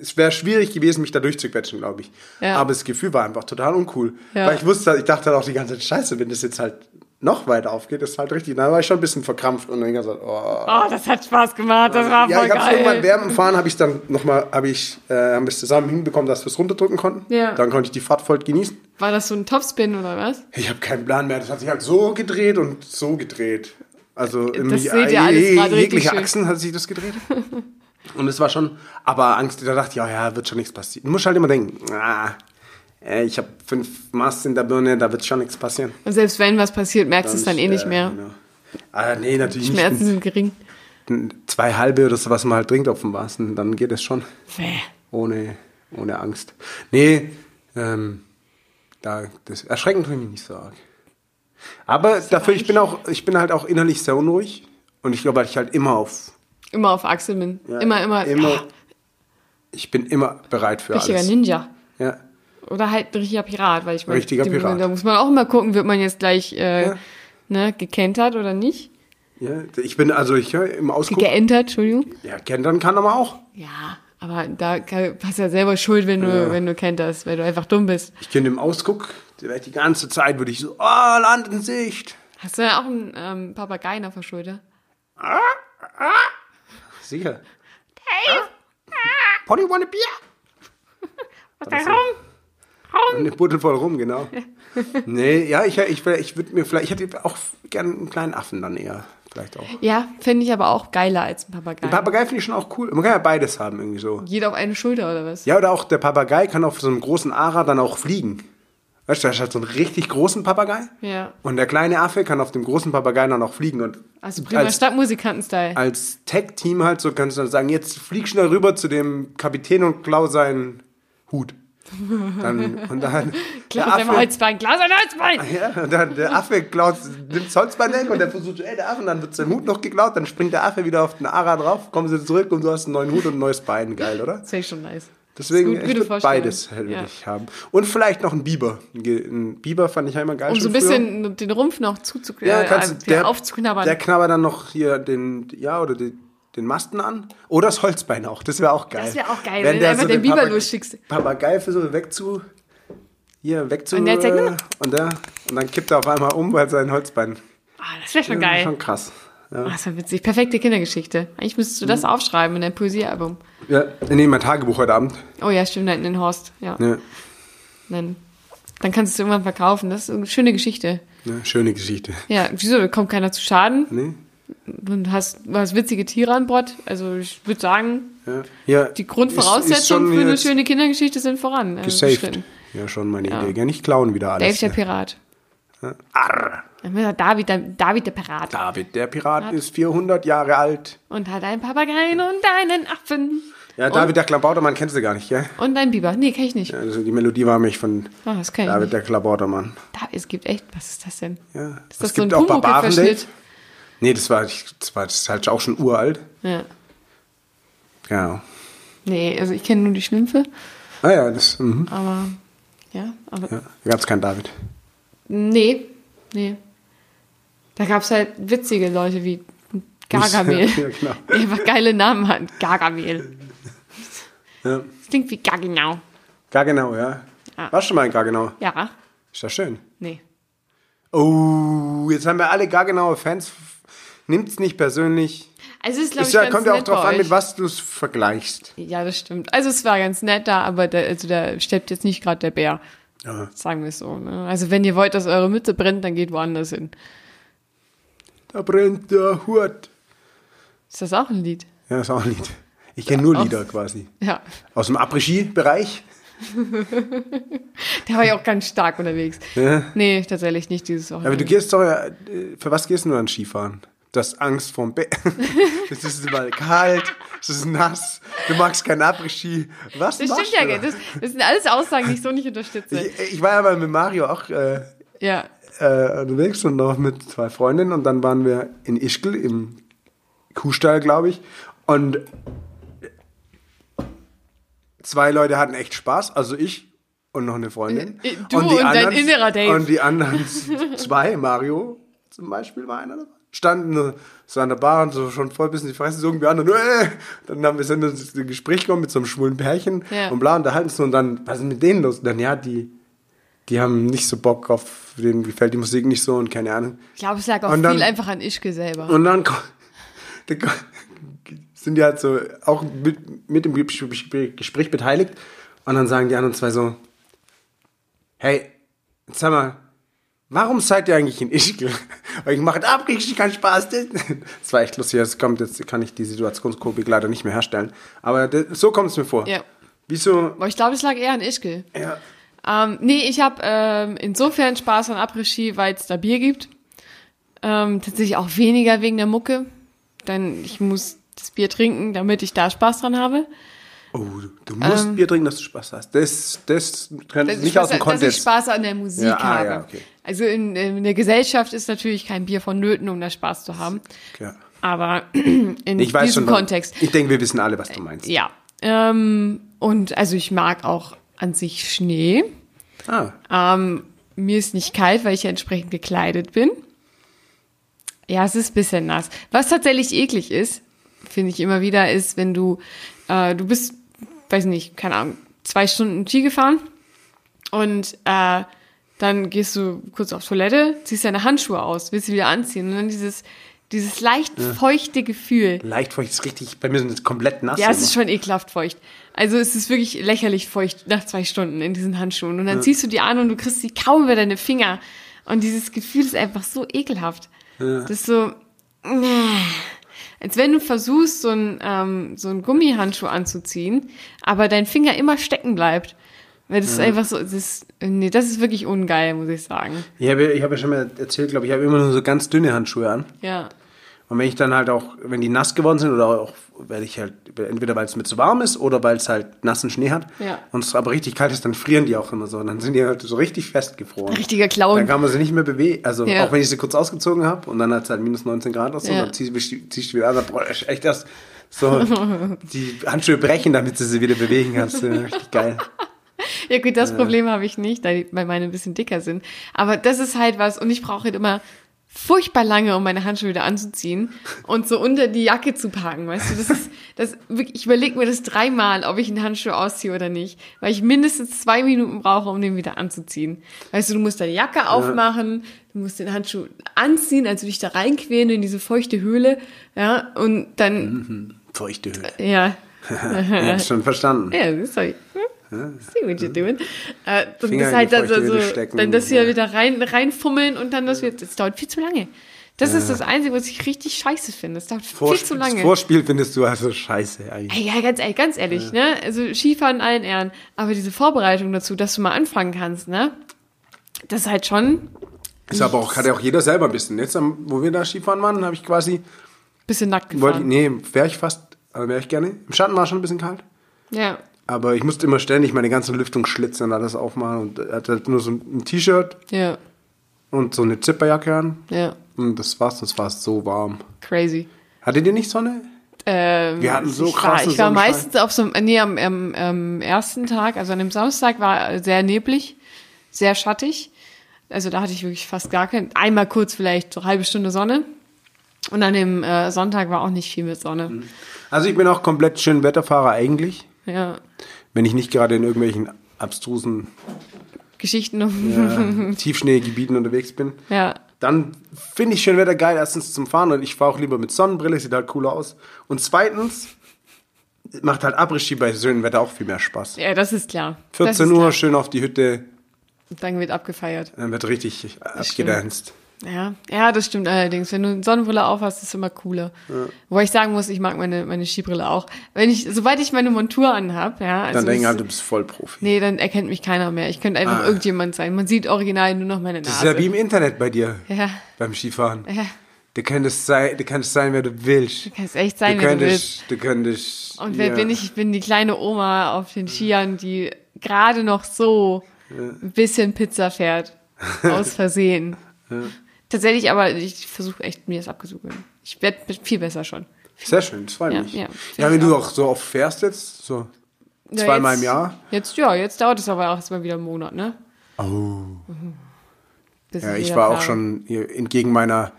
es wäre schwierig gewesen, mich da durchzuquetschen, glaube ich. Ja. Aber das Gefühl war einfach total uncool. Weil ich wusste, ich dachte halt auch die ganze Zeit, scheiße, wenn das jetzt halt noch weiter aufgeht, ist halt richtig. Da war ich schon ein bisschen verkrampft und dann gesagt, oh. Oh, das hat Spaß gemacht, das war Ja, voll ich hab's irgendwann geil. während dem Fahren habe ich dann nochmal, habe ich, äh, haben wir es zusammen hinbekommen, dass wir es runterdrücken konnten. Ja. Dann konnte ich die Fahrt voll genießen. War das so ein Topspin oder was? Ich habe keinen Plan mehr. Das hat sich halt so gedreht und so gedreht. Also irgendwie seht ihr alles je- gerade richtig jegliche. Achsen hat sich das gedreht. und es war schon, aber Angst, da dachte ich, ja, ja, wird schon nichts passieren. Du musst halt immer denken, ah, ey, ich habe fünf Mast in der Birne, da wird schon nichts passieren. Und selbst wenn was passiert, merkst du es dann eh nicht äh, mehr. Genau. Ah, nee, natürlich Schmerzen nicht. sind gering. Zwei halbe oder so, was man halt trinkt auf dem Wasen, dann geht es schon. Bäh. Ohne, ohne Angst. Nee, ähm, da, das erschreckend tue ich mich nicht so arg. Aber dafür, ich bin auch, ich bin halt auch innerlich sehr unruhig. Und ich glaube, weil ich halt immer auf, Immer auf Achse bin. ja, immer, immer. immer Ah, ich bin immer bereit für richtiger alles. Ninja. Ja. Oder halt ein richtiger Pirat, weil ich meine, Richtiger die- Pirat. da muss man auch immer gucken, wird man jetzt gleich äh, Ja. ne, gekentert oder nicht. Ja, ich bin also ich ja, im Ausguck. Geentert, Entschuldigung. Ja, kentern kann aber auch. Ja, aber da kann- hast du ja selber Schuld, wenn du, wenn du kenterst, weil du einfach dumm bist. Ich kenne im Ausguck, da die ganze Zeit würde ich so, oh, Land in Sicht. Hast du ja auch einen ähm, Papageien auf der Schulter? Sicher. Hey. Potty want a beer? Was so. Eine Buddel voll rum, genau. nee, ja, ich, ich, ich würde mir vielleicht, ich hätte auch gerne einen kleinen Affen dann eher. Vielleicht auch. Ja, finde ich aber auch geiler als ein Papagei. Ein Papagei finde ich schon auch cool. Man kann ja beides haben irgendwie so. Jeder auf eine Schulter oder was? Ja, oder auch der Papagei kann auf so einem großen Ara dann auch fliegen. Weißt du, da ist halt so einen richtig großen Papagei. Ja. Und der kleine Affe kann auf dem großen Papagei dann auch fliegen. Und Also prima als, Stadtmusikanten-Style. als Tech-Team halt so kannst du dann sagen, jetzt flieg schnell rüber zu dem Kapitän und klau seinen Hut. Dann, und dann Klaus der ein Affe, Holzbein, Klaus ein Holzbein! ja, und dann der Affe klaut, nimmt das Holzbein weg und der versucht, ey, der Affe, und dann wird sein Hut noch geklaut, dann springt der Affe wieder auf den Ara drauf, kommen sie zurück und du hast einen neuen Hut und ein neues Bein. Geil, oder? Das wäre schon nice. Deswegen, Gut, ich beides würde Ja. ich haben. Und vielleicht noch ein Biber. Ein Biber fand ich ja immer geil. Um so ein bisschen den Rumpf noch zuzuknabbern, früher. Ja, äh, kannst du, wieder der, aufzuknabbern. der knabbert dann noch hier den, ja, oder die, den Masten an. Oder das Holzbein auch. Das wäre auch geil. Das wär auch geil, Wenn wenn der einfach so den den Biber losschickst. Papagei versucht wegzu, hier wegzu. Und der sagt, und, der, und dann kippt er auf einmal um, weil sein Holzbein. ah, das wäre schon Ja, geil. Schon krass. Ja. Ah, das war witzig. Perfekte Kindergeschichte. Eigentlich müsstest du das aufschreiben in dein Poesiealbum. ja, nee, mein Tagebuch heute Abend. Oh ja, stimmt, in Horst. Ja. Ja, Dann, dann kannst du es irgendwann verkaufen. Das ist eine schöne Geschichte. ja, schöne Geschichte. Ja, wieso? Kommt keiner zu Schaden. Nee? Du hast, hast witzige Tiere an Bord. Also ich würde sagen, Ja. ja. die Grundvoraussetzungen für eine schöne Kindergeschichte sind voran. äh, Gesaved. beschritten. Ja, schon meine Ja. Idee. Gell, nicht klauen wieder Dave alles. der Ja. Pirat. Arr. Wird er David der, David der Pirat. David, der Pirat, ist 400 Jahre alt. Und hat einen Papageien und einen Affen. Ja, David, der Klabautermann kennst du gar nicht, gell? Und einen Biber. Nee, kenn ich nicht. Also die Melodie war mich von ich David, der Klabautermann. Da, es gibt echt, was ist das denn? Ja. Ist Es das so ein gibt auch Pumuckl-Verschnitt? Dave. Nee, das war, das war das ist halt auch schon uralt. Ja. Genau. Nee, also ich kenne nur die Schlümpfe, Ah ja, das, mhm. aber ja, aber ja. Da gab es keinen David. nee, nee. Da gab es halt witzige Leute wie Gargamel, Ja, genau. die einfach geile Namen hatten. Gargamel. Ja. Das klingt wie Garginau. Gar genau, ja. Ah. Warst du schon mal in Gar genau? Ja, Ist das schön. nee. Oh, jetzt haben wir alle gar genaue Fans. Nimmt's nicht persönlich. Also es ist, ich, ja, kommt ja auch drauf bei an, mit was du es vergleichst. Ja, das stimmt. Also es war ganz nett da, aber da, also da steppt jetzt nicht gerade der Bär. Ja. Sagen wir es so. Ne? Also wenn ihr wollt, dass eure Mütze brennt, dann geht woanders hin. Da brennt der Hut. Ist das auch ein Lied? Ja, ist auch ein Lied. Ich kenne nur Lieder quasi. Ja. Aus dem Après-Ski-Bereich. Da war ich auch ganz stark unterwegs. Ja. Nee, tatsächlich nicht dieses Aber Wochenende. du gehst doch, ja, äh, für was gehst du nur an Skifahren? Du hast Angst vorm Bett. es ist mal kalt, es ist nass, du magst keinen Après-Ski. Was Das machst stimmt ja, du? das, das sind alles Aussagen, die ich so nicht unterstütze. Ich, ich war ja mal mit Mario auch äh, Ja. äh, unterwegs und noch mit zwei Freundinnen und dann waren wir in Ischgl im Kuhstall, glaube ich. Und zwei Leute hatten echt Spaß, also ich und noch eine Freundin. Äh, du und dein innerer Dave. Und die anderen zwei, Mario zum Beispiel war einer dabei, standen so an der Bar und so schon voll bis in die Fresse, so irgendwie an und äh, dann haben wir sind ins Gespräch gekommen mit so einem schwulen Pärchen Ja. und bla unterhalten uns und dann, was ist mit denen los? Und dann, ja, die, die haben nicht so Bock auf, denen gefällt die Musik nicht so und keine Ahnung. Ich glaube, es lag auch Und dann- viel einfach an Ischke selber. Und dann da ko- sind die halt so auch mit, mit im Gespräch beteiligt. Und dann sagen die anderen zwei so, hey, jetzt sag mal, warum seid ihr eigentlich in Ischgl? Weil ich mache ab, richtig keinen Spaß. Das war echt lustig. Das kommt, jetzt kann ich die Situationskomik leider nicht mehr herstellen. Aber das, so kommt es mir vor. Ja. Wieso? Aber ich glaube, es lag eher an Ischke. Ja. Ähm, nee, ich habe ähm, insofern Spaß an Après-Ski, weil es da Bier gibt. Ähm, tatsächlich auch weniger wegen der Mucke. Denn ich muss das Bier trinken, damit ich da Spaß dran habe. Oh, du musst Bier trinken, dass du Spaß hast. Das, das kann Ähm. Dass nicht ich, aus dem Spaß, dass ich Kontext. Spaß an der Musik Ja, ah, habe. ja, okay. Also in, in der Gesellschaft ist natürlich kein Bier vonnöten, um da Spaß zu haben. Ja. Aber in Ich weiß diesem schon. Kontext. Ich denke, wir wissen alle, was du meinst. Ja. Ähm, und also ich mag auch an sich Schnee. Ah, Ähm, mir ist nicht kalt, weil ich ja entsprechend gekleidet bin. Ja, es ist ein bisschen nass. Was tatsächlich eklig ist, finde ich immer wieder, ist, wenn du, äh, du bist, weiß nicht, keine Ahnung, zwei Stunden Ski gefahren und äh, dann gehst du kurz auf Toilette, ziehst deine Handschuhe aus, willst sie wieder anziehen und dann dieses, dieses leicht feuchte Gefühl. leicht feucht ist richtig, bei mir sind es komplett nass. Ja, es ist schon ekelhaft feucht. Also es ist wirklich lächerlich feucht nach zwei Stunden in diesen Handschuhen. Und dann ziehst du die an und du kriegst sie kaum über deine Finger. Und dieses Gefühl ist einfach so ekelhaft. Das ist so, als wenn du versuchst, so einen, ähm, so einen Gummihandschuh anzuziehen, aber dein Finger immer stecken bleibt. Weil das ist einfach so, das ist, nee, das ist wirklich ungeil, muss ich sagen. Ich habe, ich habe ja schon mal erzählt, glaube ich, ich habe immer nur so ganz dünne Handschuhe an. Ja. Und wenn ich dann halt auch, wenn die nass geworden sind oder auch, weil ich halt, entweder weil es mir zu warm ist oder weil es halt nassen Schnee hat Ja. und es aber richtig kalt ist, dann frieren die auch immer so. Und dann sind die halt so richtig festgefroren. Richtiger Dann Clown. kann man sie nicht mehr bewegen. Also Ja. auch wenn ich sie kurz ausgezogen habe und dann hat es halt minus 19 Grad oder so, Ja. dann ziehst du wieder an, dann boah, ist echt das so die Handschuhe brechen, damit du sie wieder bewegen kannst. Richtig geil. Ja gut, das Problem habe ich nicht, weil meine ein bisschen dicker sind. Aber das ist halt was und ich brauche halt immer furchtbar lange, um meine Handschuhe wieder anzuziehen und so unter die Jacke zu packen, weißt du, das ist, das ich überlege mir das dreimal, ob ich einen Handschuh ausziehe oder nicht, weil ich mindestens zwei Minuten brauche, um den wieder anzuziehen. Weißt du, du musst deine Jacke aufmachen, du musst den Handschuh anziehen, also dich da reinquälen in diese feuchte Höhle, ja, und dann, Feuchte Höhe. ja, Ja, schon verstanden. ja, das ist doch? See what you're doing. Äh, dann Finger das in halt feuchte so, stecken, dann das hier ja. wieder rein, reinfummeln und dann das wieder, das dauert viel zu lange. Das ist das Einzige, was ich richtig scheiße finde. Das dauert Vor, viel zu lange. Das Vorspiel findest du also scheiße eigentlich. Ja, ganz ehrlich, ganz ehrlich, ne? Also Skifahren allen Ehren. Aber diese Vorbereitung dazu, dass du mal anfangen kannst, ne? Das ist halt schon Ist aber auch, hat ja auch jeder selber ein bisschen. Jetzt, wo wir da Skifahren waren, habe ich quasi, bisschen nackt wollte, gefahren. nee, wäre ich fast, aber wäre ich gerne. Im Schatten war schon ein bisschen kalt. Ja. Aber ich musste immer ständig meine ganzen Lüftungsschlitze und alles aufmachen und er hatte halt nur so ein T-Shirt Ja, und so eine Zipperjacke an. ja. Und das war's, das war so warm. Crazy. Hattet ihr nicht Sonne? Ähm, Wir hatten so ich war, krassen Ich war meistens auf so einem, nee, am, am, am ersten Tag, also an dem Samstag war sehr neblig, sehr schattig. Also da hatte ich wirklich fast gar kein, einmal kurz vielleicht so halbe Stunde Sonne. Und an dem äh, Sonntag war auch nicht viel mit Sonne. Mhm. Also ich bin auch komplett schön Wetterfahrer eigentlich, Ja, wenn ich nicht gerade in irgendwelchen abstrusen Geschichten äh, Tiefschneegebieten unterwegs bin. ja. Dann finde ich schön Wetter geil, erstens zum Fahren und ich fahre auch lieber mit Sonnenbrille, sieht halt cooler aus. Und zweitens macht halt Abriss-Ski bei schönem Wetter auch viel mehr Spaß. Ja, das ist klar. das 14 ist Uhr, klar. schön auf die Hütte, Dann wird abgefeiert. dann wird richtig abgedanzt. Ja, ja, das stimmt allerdings. Wenn du eine Sonnenbrille aufhast, ist es immer cooler. Wobei ich sagen muss, ich mag meine, meine Skibrille auch. Wenn ich, sobald ich meine Montur anhab, ja, also Dann denken halt, du bist Vollprofi. Nee, dann erkennt mich keiner mehr. Ich könnte einfach Ah. irgendjemand sein. Man sieht original nur noch meine Nase. Das ist ja wie im Internet bei dir, ja, beim Skifahren. ja. Du könntest sein, du kannst sein, wer du willst. Du kannst echt sein, du wenn du willst. du könntest. Und wer ja. bin ich? Ich bin die kleine Oma auf den Skiern, die gerade noch so ein bisschen Pizza fährt. Aus Versehen. Tatsächlich, aber ich versuche echt, mir das abzusuchen. Ich werde viel besser schon. Sehr schön, das freut Ja, mich. ja, Ja, wenn du auch. auch so oft fährst jetzt, so Ja, zweimal jetzt- im Jahr. Jetzt, ja, jetzt dauert es aber auch erstmal wieder einen Monat, ne? Oh. Bis Ja, ich war auch klar- schon hier entgegen meiner,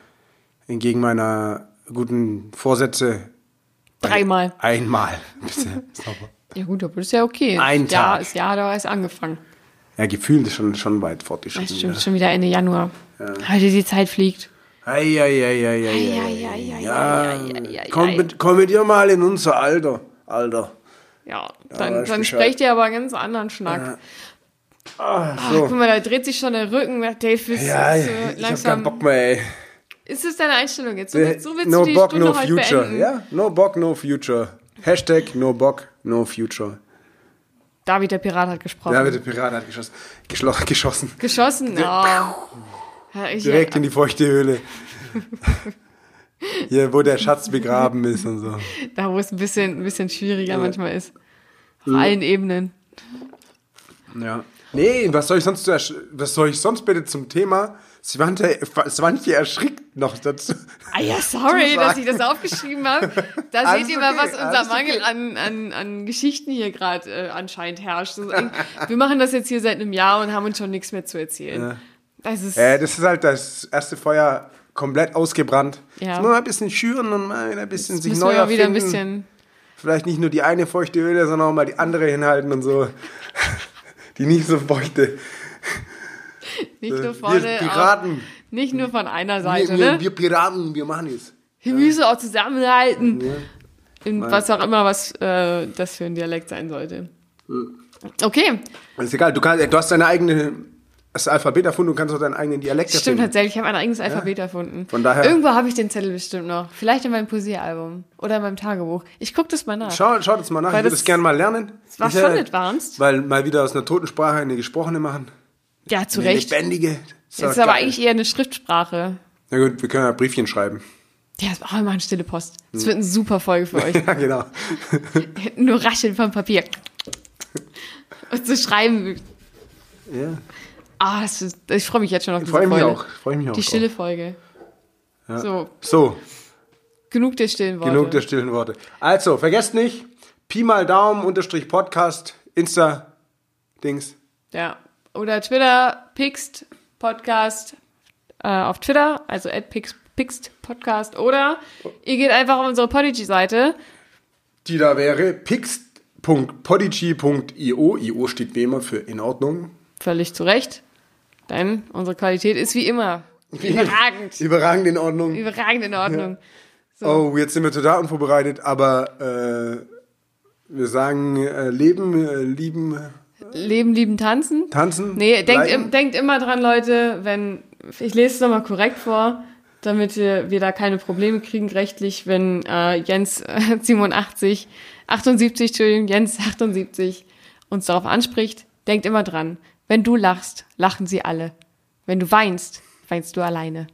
entgegen meiner guten Vorsätze. Dreimal. Einmal. Sauber. Ja gut, aber das ist ja okay. Ein Jahr, Tag. Das Jahr hat aber erst angefangen ja, gefühlt ist schon, schon weit fortgeschritten. Das stimmt, ja. schon wieder Ende Januar. Ja. Heute die Zeit fliegt. Komm mit ihr mal in unser Alter, Alter. Ja, dann, ja, dann sprecht ihr aber einen ganz anderen Schnack. Ah, Ach, so. Ach, guck mal, da dreht sich schon der Rücken. Dave, ist ja, so äh, ich langsam. hab keinen Bock mehr, ey. Ist das deine Einstellung jetzt? So willst, so willst no du die Bock, Stunde no future. Ja, no Bock, no future. Hashtag no Bock, no future. David, der Pirat, hat gesprochen. Ja, der Pirat hat geschossen. Geschlo geschossen. Geschossen? Oh. Ja, ich, Direkt in die feuchte Höhle. Hier, wo der Schatz begraben ist und so. Da, wo es ein bisschen, ein bisschen schwieriger manchmal ist. Auf allen Ebenen. Ja. Nee, was soll ich sonst, was soll ich sonst bitte zum Thema Svante, Svante erschrickt noch dazu. Ah ja, sorry, dass ich das aufgeschrieben habe. Da Alles seht ihr mal, okay, was unser Mangel okay. an, an, an Geschichten hier gerade äh, anscheinend herrscht. Ein- Wir machen das jetzt hier seit einem Jahr und haben uns schon nichts mehr zu erzählen. Das ist, Äh, das ist halt das erste Feuer komplett ausgebrannt. Ja. Jetzt muss man ein bisschen schüren und mal wieder ein bisschen sich müssen neu mal wieder ein erfinden. bisschen. Vielleicht nicht nur die eine feuchte Öle, sondern auch mal die andere hinhalten und so. Die nicht so feuchte. Nicht Äh, nur vorne, wir auch, Piraten. nicht nur von einer Wir, Seite, wir, ne? wir Piraten, wir machen es. Wir müssen auch zusammenhalten. In was auch immer, was äh, das für ein Dialekt sein sollte. Okay, Ist egal, du, kannst, du hast deine eigene, das Alphabet erfunden, du kannst auch deinen eigenen Dialekt stimmt erfinden. tatsächlich. Ich habe ein eigenes Alphabet erfunden. Von daher- Irgendwo habe ich den Zettel bestimmt noch. Vielleicht in meinem Poesiealbum oder in meinem Tagebuch. Ich gucke das mal nach. Schau, schau das mal nach, Weil ich würde es gerne mal lernen. Das war Ich, schon äh, advanced. Weil mal wieder aus einer toten Sprache eine gesprochene machen. Ja, zu Eine Recht. lebendige. Das ist aber eigentlich eher eine Schriftsprache. Na gut, wir können ja Briefchen schreiben. Ja, das wir mal eine stille Post. Das wird eine super Folge für euch. Ja, genau. Nur rascheln vom Papier. Und zu schreiben. Ja. Ah, ist, ich freue mich jetzt schon auf diese Freue mich Folge. auch. Freue mich auch. Die stille Folge. So, So, genug der stillen Worte. genug der stillen Worte. Also, vergesst nicht, Pi mal Daumen, Unterstrich Podcast, Insta, Dings. Ja. Oder Twitter, Pixt Podcast äh, auf Twitter, also at Pixt, Pixt Podcast. Oder ihr geht einfach auf unsere Podigy-Seite. Die da wäre pix.podigy.io. IO steht wie immer für in Ordnung. Völlig zu Recht. Denn unsere Qualität ist wie immer überragend. Überragend in Ordnung. Überragend in Ordnung. Oh, jetzt sind wir total unvorbereitet, aber äh, wir sagen äh, leben, äh, lieben, Leben, lieben, tanzen. tanzen. Nee, denkt, im, denkt immer dran, Leute, wenn, ich lese es nochmal korrekt vor, damit wir, wir da keine Probleme kriegen rechtlich, wenn äh, Jens äh, 87, 78, Entschuldigung, Jens 78 uns darauf anspricht, denkt immer dran, wenn du lachst, lachen sie alle. Wenn du weinst, weinst du alleine.